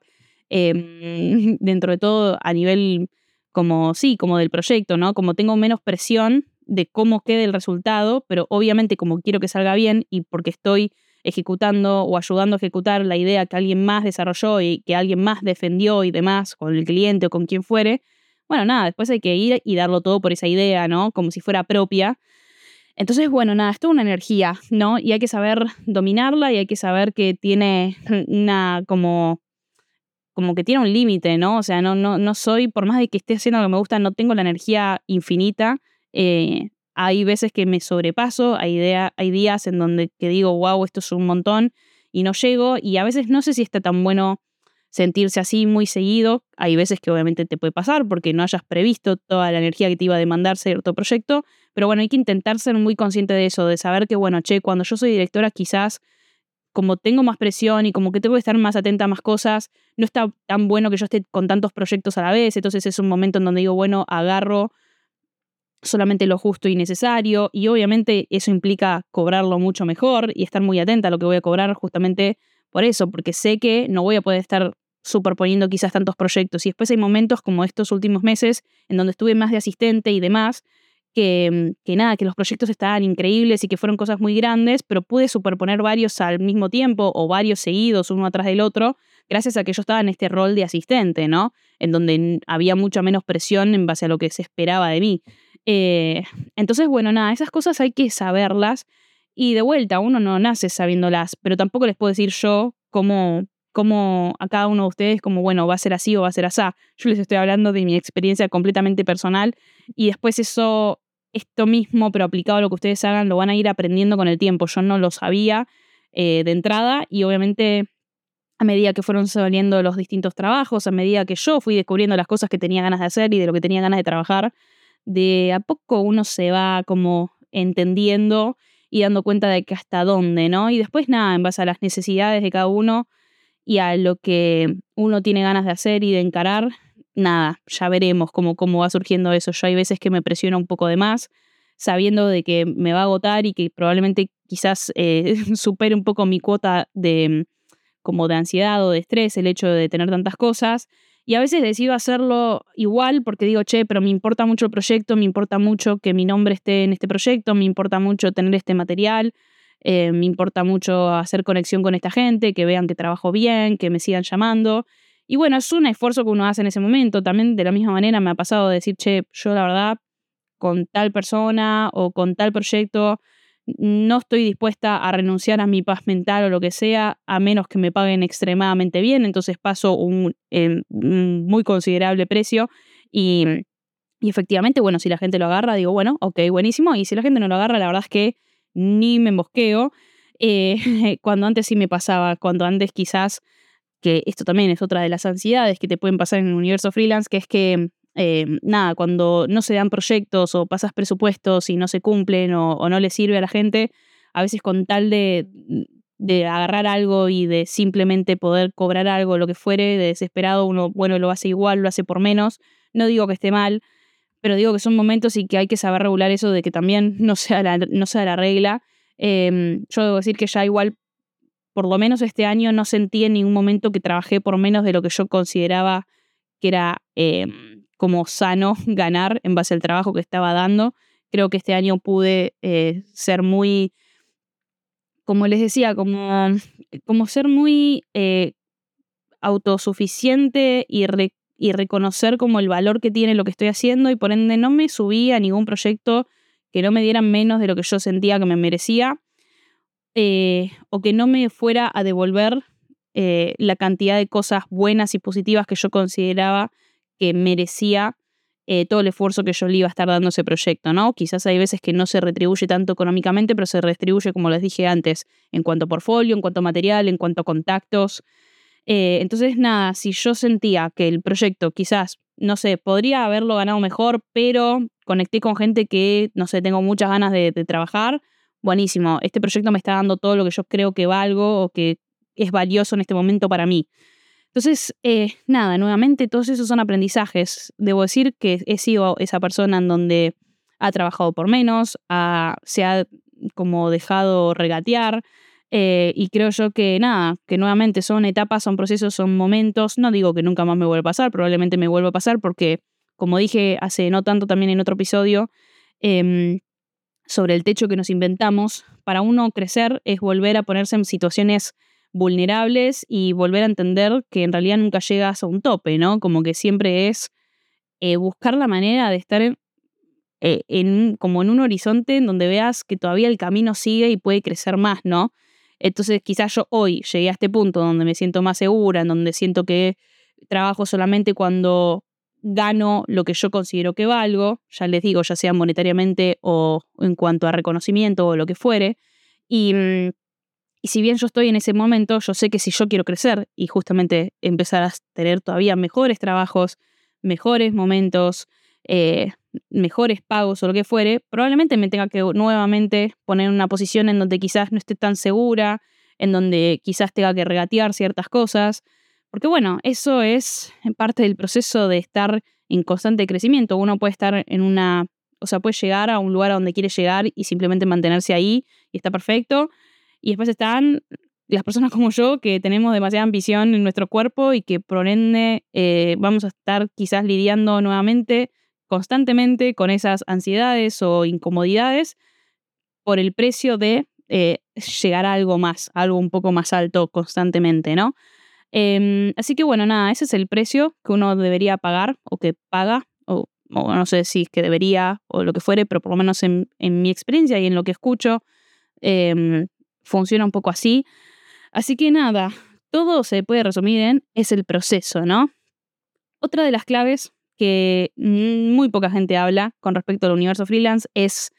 em, dentro de todo a nivel como, sí, como del proyecto, ¿no? Como tengo menos presión de cómo quede el resultado, pero obviamente como quiero que salga bien y porque estoy ejecutando o ayudando a ejecutar la idea que alguien más desarrolló y que alguien más defendió y demás con el cliente o con quien fuere, bueno, nada, después hay que ir y darlo todo por esa idea, ¿no? Como si fuera propia. Entonces, bueno, nada, esto es una energía, ¿no? Y hay que saber dominarla y hay que saber que tiene una como como que tiene un límite, ¿no? O sea, no, no, no soy, por más de que esté haciendo lo que me gusta, no tengo la energía infinita. Eh, hay veces que me sobrepaso, hay, hay días en donde que digo, wow, esto es un montón y no llego. Y a veces no sé si está tan bueno sentirse así muy seguido. Hay veces que obviamente te puede pasar porque no hayas previsto toda la energía que te iba a demandar cierto proyecto. Pero bueno, hay que intentar ser muy consciente de eso, de saber que, bueno, che, cuando yo soy directora quizás como tengo más presión y como que tengo que estar más atenta a más cosas, no está tan bueno que yo esté con tantos proyectos a la vez, entonces es un momento en donde digo, bueno, agarro solamente lo justo y necesario y obviamente eso implica cobrarlo mucho mejor y estar muy atenta a lo que voy a cobrar justamente por eso, porque sé que no voy a poder estar superponiendo quizás tantos proyectos. Y después hay momentos como estos últimos meses en donde estuve más de asistente y demás que, que, nada, que los proyectos estaban increíbles y que fueron cosas muy grandes, pero pude superponer varios al mismo tiempo o varios seguidos uno atrás del otro, gracias a que yo estaba en este rol de asistente, ¿no? En donde había mucha menos presión en base a lo que se esperaba de mí. Eh, entonces, bueno, nada, esas cosas hay que saberlas y de vuelta, uno no nace sabiéndolas, pero tampoco les puedo decir yo cómo a cada uno de ustedes, como, bueno, va a ser así o va a ser así. Yo les estoy hablando de mi experiencia completamente personal y después eso, esto mismo, pero aplicado a lo que ustedes hagan, lo van a ir aprendiendo con el tiempo. Yo no lo sabía eh, de entrada y obviamente a medida que fueron saliendo los distintos trabajos, a medida que yo fui descubriendo las cosas que tenía ganas de hacer y de lo que tenía ganas de trabajar, de a poco uno se va como entendiendo y dando cuenta de que hasta dónde, ¿no? Y después nada, en base a las necesidades de cada uno y a lo que uno tiene ganas de hacer y de encarar, nada, ya veremos cómo, cómo va surgiendo eso. Yo hay veces que me presiona un poco de más, sabiendo de que me va a agotar y que probablemente quizás eh, supere un poco mi cuota de como de ansiedad o de estrés el hecho de tener tantas cosas. Y a veces decido hacerlo igual porque digo, che, pero me importa mucho el proyecto, me importa mucho que mi nombre esté en este proyecto, me importa mucho tener este material, eh, me importa mucho hacer conexión con esta gente, que vean que trabajo bien, que me sigan llamando. Y bueno, es un esfuerzo que uno hace en ese momento. También de la misma manera me ha pasado de decir, che, yo la verdad, con tal persona o con tal proyecto, no estoy dispuesta a renunciar a mi paz mental o lo que sea, a menos que me paguen extremadamente bien. Entonces paso un, muy considerable precio Y, y efectivamente, bueno, si la gente lo agarra, digo, bueno, ok, buenísimo. Y si la gente no lo agarra, la verdad es que ni me embosqueo. Eh, cuando antes sí me pasaba, cuando antes quizás, que esto también es otra de las ansiedades que te pueden pasar en el universo freelance, que es que, eh, nada, cuando no se dan proyectos o pasas presupuestos y no se cumplen o, no le sirve a la gente, a veces con tal de, de agarrar algo y de simplemente poder cobrar algo, lo que fuere, de desesperado, uno, bueno, lo hace igual, lo hace por menos. No digo que esté mal, pero digo que son momentos y que hay que saber regular eso de que también no sea la, no sea la regla. Em, yo debo decir que ya igual, por lo menos este año, no sentí en ningún momento que trabajé por menos de lo que yo consideraba que era em, como sano ganar en base al trabajo que estaba dando. Creo que este año pude eh, ser muy, como les decía, como, como ser muy eh, autosuficiente y, y reconocer como el valor que tiene lo que estoy haciendo y por ende no me subí a ningún proyecto que no me dieran menos de lo que yo sentía que me merecía eh, o que no me fuera a devolver eh, la cantidad de cosas buenas y positivas que yo consideraba que merecía eh, todo el esfuerzo que yo le iba a estar dando a ese proyecto, ¿no? Quizás hay veces que no se retribuye tanto económicamente, pero se retribuye, como les dije antes, en cuanto a portfolio, en cuanto a material, en cuanto a contactos. entonces, nada, si yo sentía que el proyecto quizás, no sé, podría haberlo ganado mejor, pero conecté con gente que, no sé, tengo muchas ganas de, trabajar, buenísimo, este proyecto me está dando todo lo que yo creo que valgo o que es valioso en este momento para mí. Entonces, eh, nada, nuevamente, todos esos son aprendizajes. Debo decir que he sido esa persona en donde ha trabajado por menos, se ha como dejado regatear. Eh, y creo yo que nada, que nuevamente son etapas, son procesos, son momentos. No digo que nunca más me vuelva a pasar, probablemente me vuelva a pasar porque como dije hace no tanto también en otro episodio, em, sobre el techo que nos inventamos, para uno crecer es volver a ponerse en situaciones vulnerables y volver a entender que en realidad nunca llegas a un tope, ¿no? Como que siempre es eh, buscar la manera de estar en, eh, en, como en un horizonte en donde veas que todavía el camino sigue y puede crecer más, ¿no? Entonces quizás yo hoy llegué a este punto donde me siento más segura, en donde siento que trabajo solamente cuando gano lo que yo considero que valgo, ya les digo, ya sea monetariamente o en cuanto a reconocimiento o lo que fuere. Y, mm, y, si bien yo estoy en ese momento, yo sé que si yo quiero crecer y justamente empezar a tener todavía mejores trabajos, mejores momentos, eh, mejores pagos o lo que fuere, probablemente me tenga que nuevamente poner en una posición en donde quizás no esté tan segura, en donde quizás tenga que regatear ciertas cosas. Porque bueno, eso es parte del proceso de estar en constante crecimiento. Uno puede estar en una, o sea, puede llegar a un lugar a donde quiere llegar y simplemente mantenerse ahí y está perfecto. Y después están las personas como yo que tenemos demasiada ambición en nuestro cuerpo y que por ende eh, vamos a estar quizás lidiando nuevamente, constantemente con esas ansiedades o incomodidades por el precio de eh, llegar a algo más, algo un poco más alto constantemente, ¿no? Em, así que bueno, nada, ese es el precio que uno debería pagar o que paga, o, no sé si es que debería o lo que fuere, pero por lo menos en, mi experiencia y en lo que escucho, em, funciona un poco así. Así que nada, todo se puede resumir en es el proceso, ¿no? Otra de las claves que muy poca gente habla con respecto al universo freelance es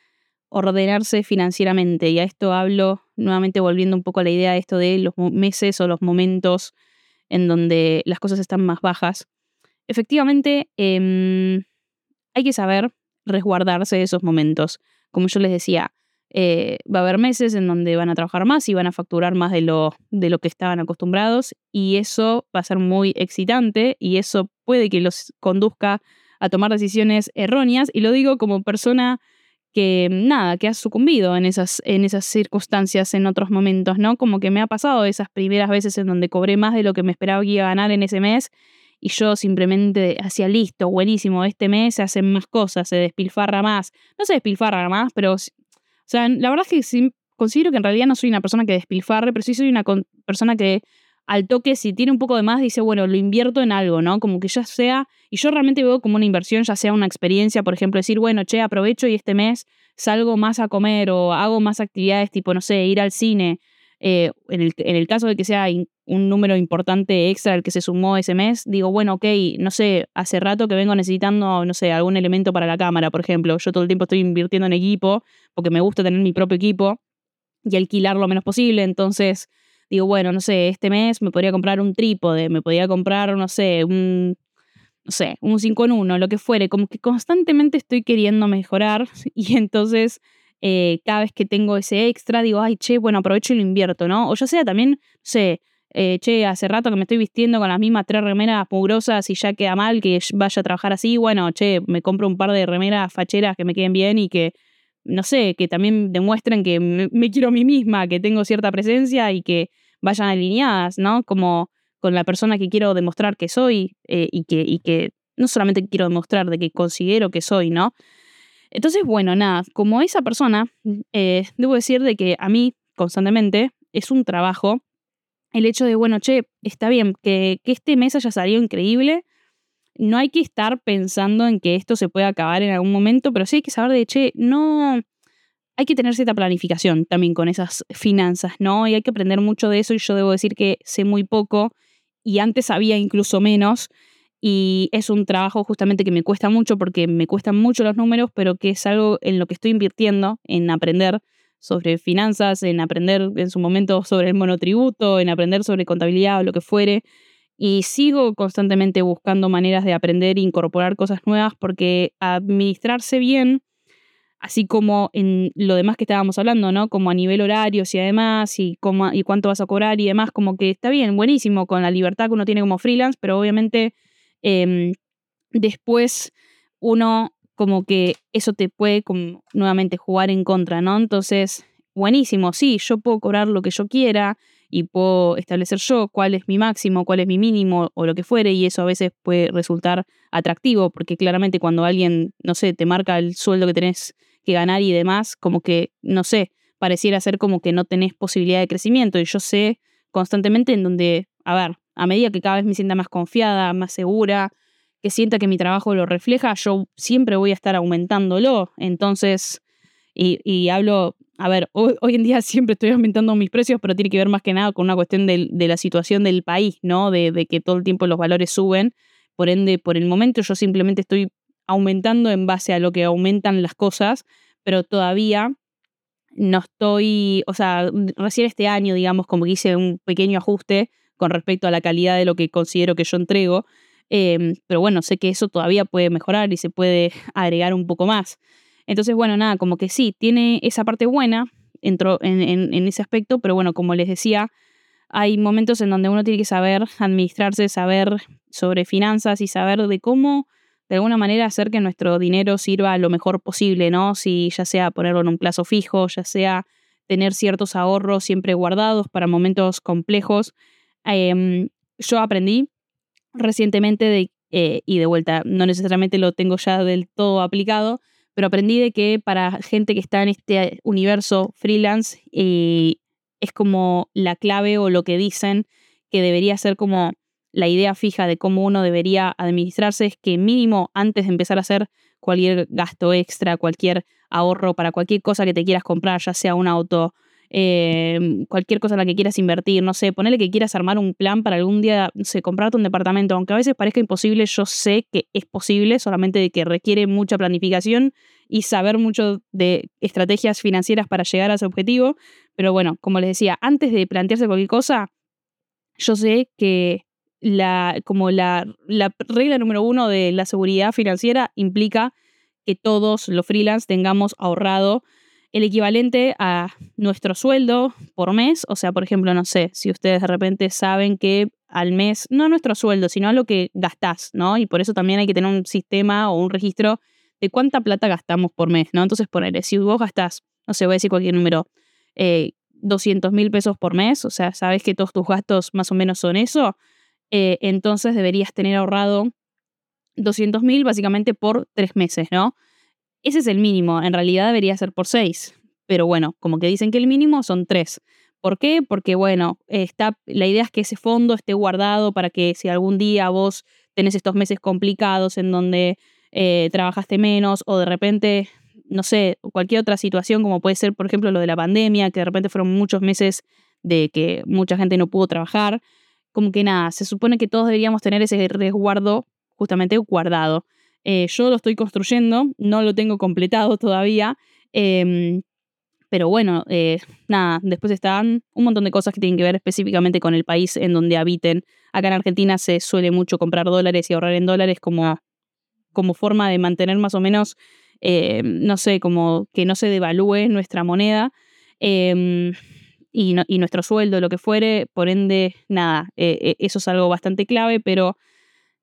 ordenarse financieramente. Y a esto hablo nuevamente volviendo un poco a la idea de esto de los meses o los momentos en donde las cosas están más bajas. Efectivamente, em, hay que saber resguardarse de esos momentos. Como yo les decía, eh, va a haber meses en donde van a trabajar más y van a facturar más de lo, de lo que estaban acostumbrados y eso va a ser muy excitante y eso puede que los conduzca a tomar decisiones erróneas y lo digo como persona que nada, que ha sucumbido en esas, en esas circunstancias en otros momentos, ¿no? Como que me ha pasado esas primeras veces en donde cobré más de lo que me esperaba que iba a ganar en ese mes y yo simplemente hacía listo, buenísimo, este mes se hacen más cosas, se despilfarra más. No se despilfarra más, pero, o sea, la verdad es que considero que en realidad no soy una persona que despilfarre, pero sí soy una persona que al toque, si tiene un poco de más, dice, bueno, lo invierto en algo, ¿no? Como que ya sea, y yo realmente veo como una inversión, ya sea una experiencia, por ejemplo, decir, bueno, che, aprovecho y este mes salgo más a comer o hago más actividades tipo, no sé, ir al cine, eh, en, el, en, el, caso de que sea un número importante extra el que se sumó ese mes, digo, bueno, ok, no sé, hace rato que vengo necesitando, no sé, algún elemento para la cámara, por ejemplo. Yo todo el tiempo estoy invirtiendo en equipo porque me gusta tener mi propio equipo y alquilar lo menos posible. Entonces, digo, bueno, no sé, este mes me podría comprar un trípode, me podría comprar, no sé, un, no sé, un 5 en 1, lo que fuere. Como que constantemente estoy queriendo mejorar y entonces eh, cada vez que tengo ese extra, digo, ay, che, bueno, aprovecho y lo invierto, ¿no? O ya sea también, no sé, eh, che, hace rato que me estoy vistiendo con las mismas tres remeras mugrosas y ya queda mal que vaya a trabajar así, bueno, che, me compro un par de remeras facheras que me queden bien y que, no sé, que también demuestren que me, quiero a mí misma, que tengo cierta presencia y que vayan alineadas, ¿no? Como con la persona que quiero demostrar que soy eh, y, que, y que no solamente quiero demostrar de que considero que soy, ¿no? Entonces, bueno, nada, como esa persona, eh, debo decir de que a mí constantemente es un trabajo el hecho de, bueno, che, está bien, que, que este mes haya salido increíble, no hay que estar pensando en que esto se pueda acabar en algún momento, pero sí hay que saber de, che, no, hay que tener cierta planificación también con esas finanzas, ¿no? Y hay que aprender mucho de eso y yo debo decir que sé muy poco y antes sabía incluso menos y es un trabajo justamente que me cuesta mucho porque me cuestan mucho los números, pero que es algo en lo que estoy invirtiendo, en aprender sobre finanzas, en aprender en su momento sobre el monotributo, en aprender sobre contabilidad o lo que fuere. Y sigo constantemente buscando maneras de aprender e incorporar cosas nuevas porque administrarse bien, así como en lo demás que estábamos hablando, ¿no? Como a nivel horarios y además, y, cómo, y cuánto vas a cobrar y demás, como que está bien, buenísimo con la libertad que uno tiene como freelance, pero obviamente Em, después uno como que eso te puede como, nuevamente jugar en contra, ¿no? Entonces, buenísimo, sí, yo puedo cobrar lo que yo quiera y puedo establecer yo cuál es mi máximo, cuál es mi mínimo o lo que fuere y eso a veces puede resultar atractivo porque claramente cuando alguien, no sé, te marca el sueldo que tenés que ganar y demás, como que, no sé, pareciera ser como que no tenés posibilidad de crecimiento y yo sé constantemente en donde, a ver, a medida que cada vez me sienta más confiada, más segura, que sienta que mi trabajo lo refleja, yo siempre voy a estar aumentándolo. Entonces, y, hablo, a ver, hoy, en día siempre estoy aumentando mis precios, pero tiene que ver más que nada con una cuestión de, la situación del país, ¿no? De, de, que todo el tiempo los valores suben. Por ende, por el momento yo simplemente estoy aumentando en base a lo que aumentan las cosas, pero todavía no estoy, o sea, recién este año, digamos, como que hice un pequeño ajuste con respecto a la calidad de lo que considero que yo entrego. Em, pero bueno, sé que eso todavía puede mejorar y se puede agregar un poco más. Entonces, bueno, nada, como que sí, tiene esa parte buena entró en, en, ese aspecto, pero bueno, como les decía, hay momentos en donde uno tiene que saber administrarse, saber sobre finanzas y saber de cómo, de alguna manera, hacer que nuestro dinero sirva lo mejor posible, ¿no? Si ya sea ponerlo en un plazo fijo, ya sea tener ciertos ahorros siempre guardados para momentos complejos Em, yo aprendí recientemente de, eh, y de vuelta, no necesariamente lo tengo ya del todo aplicado, pero aprendí de que para gente que está en este universo freelance eh, es como la clave o lo que dicen que debería ser como la idea fija de cómo uno debería administrarse es que mínimo antes de empezar a hacer cualquier gasto extra, cualquier ahorro para cualquier cosa que te quieras comprar, ya sea un auto, Em, cualquier cosa en la que quieras invertir, no sé, ponerle que quieras armar un plan para algún día, no sé, comprarte un departamento, aunque a veces parezca imposible, yo sé que es posible, solamente de que requiere mucha planificación y saber mucho de estrategias financieras para llegar a ese objetivo. Pero bueno, como les decía, antes de plantearse cualquier cosa, yo sé que la, como la, la regla número uno de la seguridad financiera implica que todos los freelance tengamos ahorrado el equivalente a nuestro sueldo por mes. O sea, por ejemplo, no sé, si ustedes de repente saben que al mes, no nuestro sueldo, sino a lo que gastás, ¿no? Y por eso también hay que tener un sistema o un registro de cuánta plata gastamos por mes, ¿no? Entonces, ponele, si vos gastás, no sé, voy a decir cualquier número, 200 eh, mil pesos por mes, o sea, sabes que todos tus gastos más o menos son eso, eh, entonces deberías tener ahorrado 200 mil básicamente por tres meses, ¿no? Ese es el mínimo, en realidad debería ser por seis, pero bueno, como que dicen que el mínimo son tres. ¿Por qué? Porque bueno, está, la idea es que ese fondo esté guardado para que si algún día vos tenés estos meses complicados en donde eh, trabajaste menos o de repente, no sé, cualquier otra situación como puede ser, por ejemplo, lo de la pandemia, que de repente fueron muchos meses de que mucha gente no pudo trabajar. Como que nada, se supone que todos deberíamos tener ese resguardo justamente guardado. Eh, yo lo estoy construyendo, no lo tengo completado todavía. Em, pero bueno, eh, nada, después están un montón de cosas que tienen que ver específicamente con el país en donde habiten. Acá en Argentina se suele mucho comprar dólares y ahorrar en dólares como, como forma de mantener más o menos, eh, no sé, como que no se devalúe nuestra moneda em, y, y, nuestro sueldo, lo que fuere. Por ende, nada, eh, eso es algo bastante clave, pero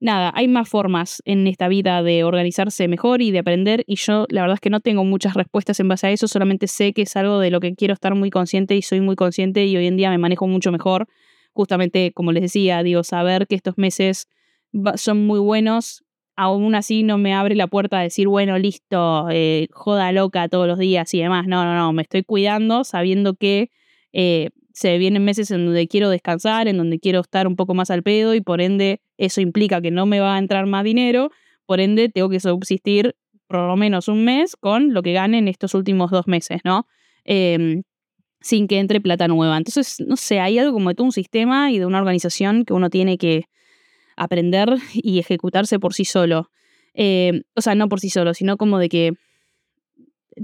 nada, hay más formas en esta vida de organizarse mejor y de aprender y yo la verdad es que no tengo muchas respuestas en base a eso, solamente sé que es algo de lo que quiero estar muy consciente y soy muy consciente y hoy en día me manejo mucho mejor. Justamente, como les decía, digo, saber que estos meses son muy buenos, aún así no me abre la puerta a decir, bueno, listo, eh, joda loca todos los días y demás. No, no, no, me estoy cuidando sabiendo que... Eh, se vienen meses en donde quiero descansar, en donde quiero estar un poco más al pedo y por ende eso implica que no me va a entrar más dinero, por ende tengo que subsistir por lo menos un mes con lo que gane en estos últimos dos meses, ¿no? Em, sin que entre plata nueva. Entonces, no sé, hay algo como de todo un sistema y de una organización que uno tiene que aprender y ejecutarse por sí solo. Em, o sea, no por sí solo, sino como de que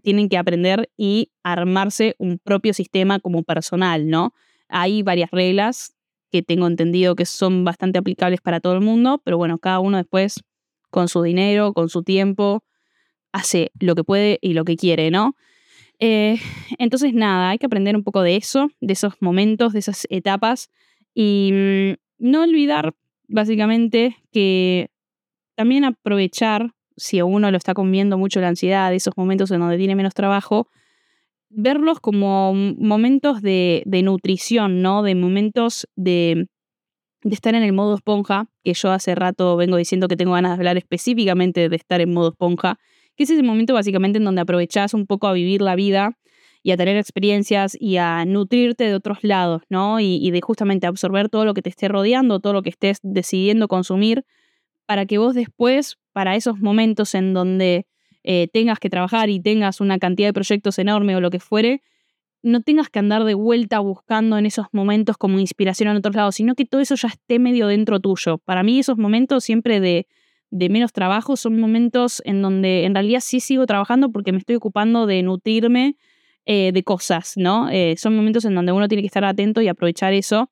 tienen que aprender y armarse un propio sistema como personal, ¿no? Hay varias reglas que tengo entendido que son bastante aplicables para todo el mundo, pero bueno, cada uno después con su dinero, con su tiempo, hace lo que puede y lo que quiere, ¿no? Eh, entonces, nada, hay que aprender un poco de eso, de esos momentos, de esas etapas y mm, no olvidar básicamente que también aprovechar si uno lo está comiendo mucho la ansiedad, esos momentos en donde tiene menos trabajo, verlos como momentos de, nutrición, ¿no? De momentos de, de, estar en el modo esponja, que yo hace rato vengo diciendo que tengo ganas de hablar específicamente de estar en modo esponja, que es ese momento básicamente en donde aprovechás un poco a vivir la vida y a tener experiencias y a nutrirte de otros lados, ¿no? Y, y de justamente absorber todo lo que te esté rodeando, todo lo que estés decidiendo consumir, para que vos después para esos momentos en donde eh, tengas que trabajar y tengas una cantidad de proyectos enorme o lo que fuere, no tengas que andar de vuelta buscando en esos momentos como inspiración en otros lados, sino que todo eso ya esté medio dentro tuyo. Para mí esos momentos siempre de, de menos trabajo son momentos en donde en realidad sí sigo trabajando porque me estoy ocupando de nutrirme eh, de cosas, ¿no? Eh, son momentos en donde uno tiene que estar atento y aprovechar eso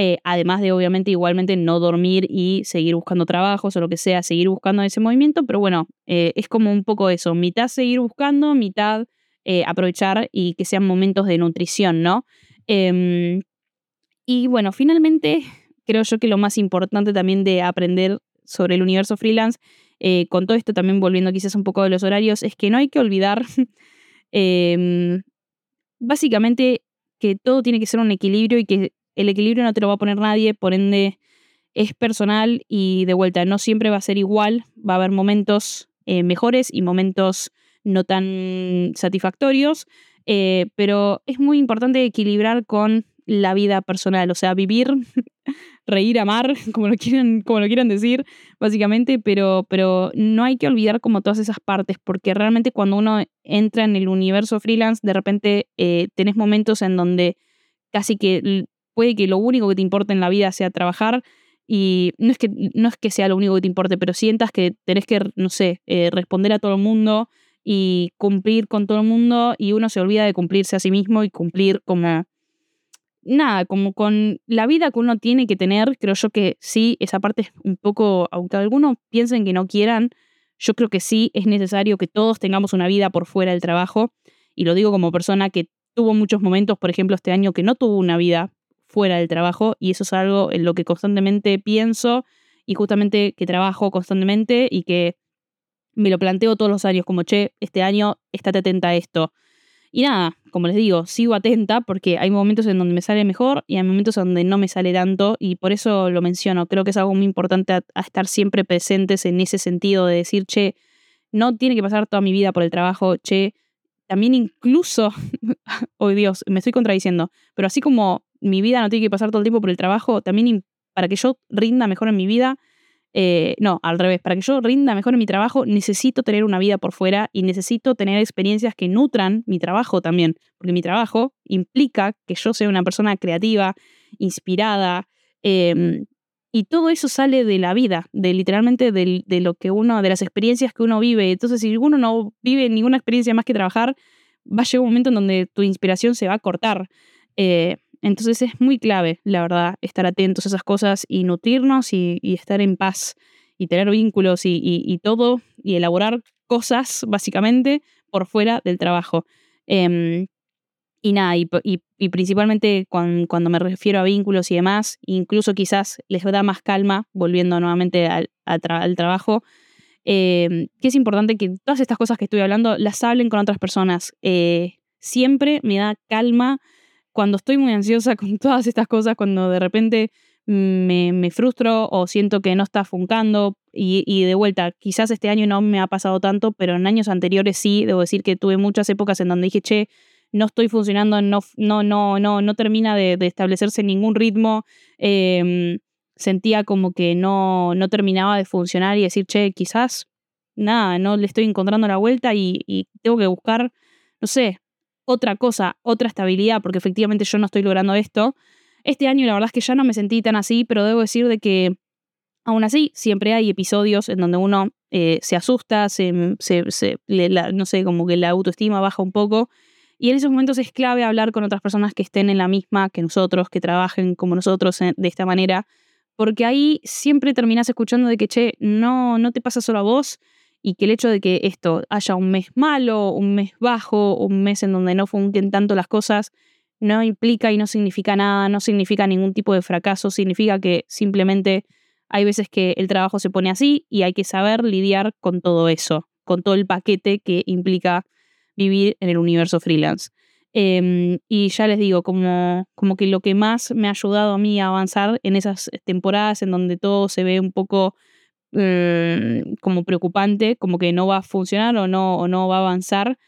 eh, además de obviamente igualmente no dormir y seguir buscando trabajos o lo que sea, seguir buscando ese movimiento, pero bueno, eh, es como un poco eso, mitad seguir buscando, mitad eh, aprovechar y que sean momentos de nutrición, ¿no? Em, y bueno, finalmente creo yo que lo más importante también de aprender sobre el universo freelance, con todo esto también volviendo quizás un poco de los horarios, es que no hay que olvidar em, básicamente que todo tiene que ser un equilibrio y que el equilibrio no te lo va a poner nadie, por ende es personal y de vuelta, no siempre va a ser igual, va a haber momentos eh, mejores y momentos no tan satisfactorios, eh, pero es muy importante equilibrar con la vida personal, o sea, vivir, reír, amar, como lo quieran, como lo quieran decir, básicamente, pero, pero no hay que olvidar como todas esas partes, porque realmente cuando uno entra en el universo freelance, de repente eh, tenés momentos en donde casi que puede que lo único que te importe en la vida sea trabajar y no es que, no es que sea lo único que te importe, pero sientas que tenés que, no sé, eh, responder a todo el mundo y cumplir con todo el mundo y uno se olvida de cumplirse a sí mismo y cumplir como, nada, como con la vida que uno tiene que tener, creo yo que sí, esa parte es un poco, aunque algunos piensen que no quieran, yo creo que sí es necesario que todos tengamos una vida por fuera del trabajo y lo digo como persona que tuvo muchos momentos, por ejemplo, este año que no tuvo una vida fuera del trabajo y eso es algo en lo que constantemente pienso y justamente que trabajo constantemente y que me lo planteo todos los años como, che, este año estate atenta a esto. Y nada, como les digo, sigo atenta porque hay momentos en donde me sale mejor y hay momentos en donde no me sale tanto y por eso lo menciono. Creo que es algo muy importante a, estar siempre presentes en ese sentido de decir, che, no tiene que pasar toda mi vida por el trabajo, che, también incluso, oh Dios, me estoy contradiciendo, pero así como mi vida no tiene que pasar todo el tiempo por el trabajo, también para que yo rinda mejor en mi vida, Eh, no, al revés, para que yo rinda mejor en mi trabajo, necesito tener una vida por fuera y necesito tener experiencias que nutran mi trabajo también, porque mi trabajo implica que yo sea una persona creativa, inspirada, em, y todo eso sale de la vida, de literalmente de, lo que uno, de las experiencias que uno vive. Entonces, si uno no vive ninguna experiencia más que trabajar, va a llegar un momento en donde tu inspiración se va a cortar. Eh, entonces es muy clave, la verdad, estar atentos a esas cosas y nutrirnos y, estar en paz y tener vínculos y, todo y elaborar cosas básicamente por fuera del trabajo. Em, y nada, y, principalmente cuando, me refiero a vínculos y demás, incluso quizás les da más calma, volviendo nuevamente al, trabajo, em, que es importante que todas estas cosas que estoy hablando las hablen con otras personas. Eh, siempre me da calma cuando estoy muy ansiosa con todas estas cosas, cuando de repente me, me frustro o siento que no está funcando y, de vuelta, quizás este año no me ha pasado tanto, pero en años anteriores sí, debo decir que tuve muchas épocas en donde dije, che, no estoy funcionando, no, no, no, no, no termina de, establecerse ningún ritmo. Em, sentía como que no, no terminaba de funcionar y decir, che, quizás nada, no le estoy encontrando la vuelta y tengo que buscar, no sé, otra cosa, otra estabilidad, porque efectivamente yo no estoy logrando esto. Este año la verdad es que ya no me sentí tan así, pero debo decir de que aún así siempre hay episodios en donde uno eh, se asusta, se, se, no sé, como que la autoestima baja un poco y en esos momentos es clave hablar con otras personas que estén en la misma que nosotros, que trabajen como nosotros eh, de esta manera, porque ahí siempre terminas escuchando de que, che, no, no te pasa solo a vos y que el hecho de que esto haya un mes malo, un mes bajo, un mes en donde no funquen tanto las cosas, no implica y no significa nada, no significa ningún tipo de fracaso, significa que simplemente hay veces que el trabajo se pone así y hay que saber lidiar con todo eso, con todo el paquete que implica vivir en el universo freelance. Em, y ya les digo, como, como que lo que más me ha ayudado a mí a avanzar en esas temporadas en donde todo se ve un poco mm, como preocupante, como que no va a funcionar o no, o no va a avanzar,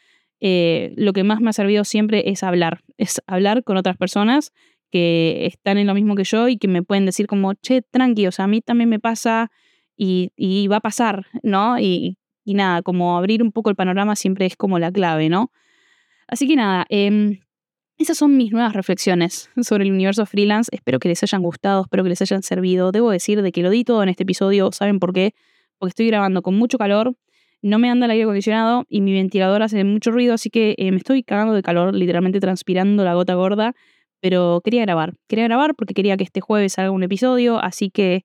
eh, lo que más me ha servido siempre es hablar, es hablar con otras personas que están en lo mismo que yo y que me pueden decir como, che, tranqui, o sea, a mí también me pasa y, y va a pasar, ¿no? Y, y nada, como abrir un poco el panorama siempre es como la clave, ¿no? Así que nada, em, esas son mis nuevas reflexiones sobre el universo freelance. Espero que les hayan gustado, espero que les hayan servido. Debo decir de que lo di todo en este episodio, ¿saben por qué? Porque estoy grabando con mucho calor, no me anda el aire acondicionado y mi ventilador hace mucho ruido, así que eh, me estoy cagando de calor, literalmente transpirando la gota gorda, pero quería grabar. Quería grabar porque quería que este jueves salga un episodio, así que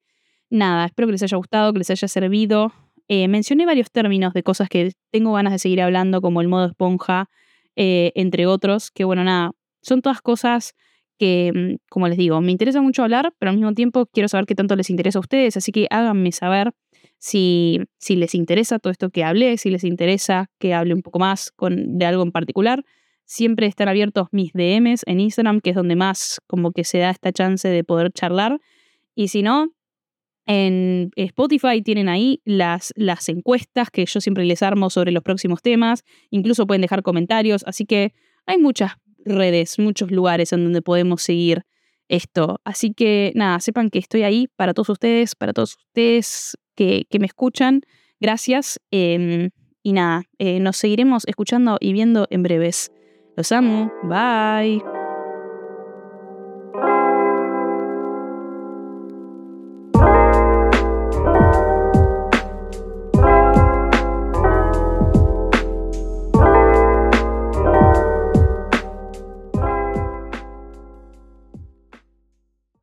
nada, espero que les haya gustado, que les haya servido. Eh, mencioné varios términos de cosas que tengo ganas de seguir hablando, como el modo esponja, eh, entre otros, que bueno, nada, son todas cosas que, mm, como les digo, me interesa mucho hablar, pero al mismo tiempo quiero saber qué tanto les interesa a ustedes, así que háganme saber si, si les interesa todo esto que hablé, si les interesa que hable un poco más con, de algo en particular. Siempre están abiertos mis DMs en Instagram, que es donde más como que se da esta chance de poder charlar. Y si no, en Spotify tienen ahí las, las encuestas que yo siempre les armo sobre los próximos temas. Incluso pueden dejar comentarios. Así que hay muchas redes, muchos lugares en donde podemos seguir esto. Así que nada, sepan que estoy ahí para todos ustedes, para todos ustedes que, me escuchan. Gracias. Em, y nada, eh, nos seguiremos escuchando y viendo en breves. Los amo. Bye.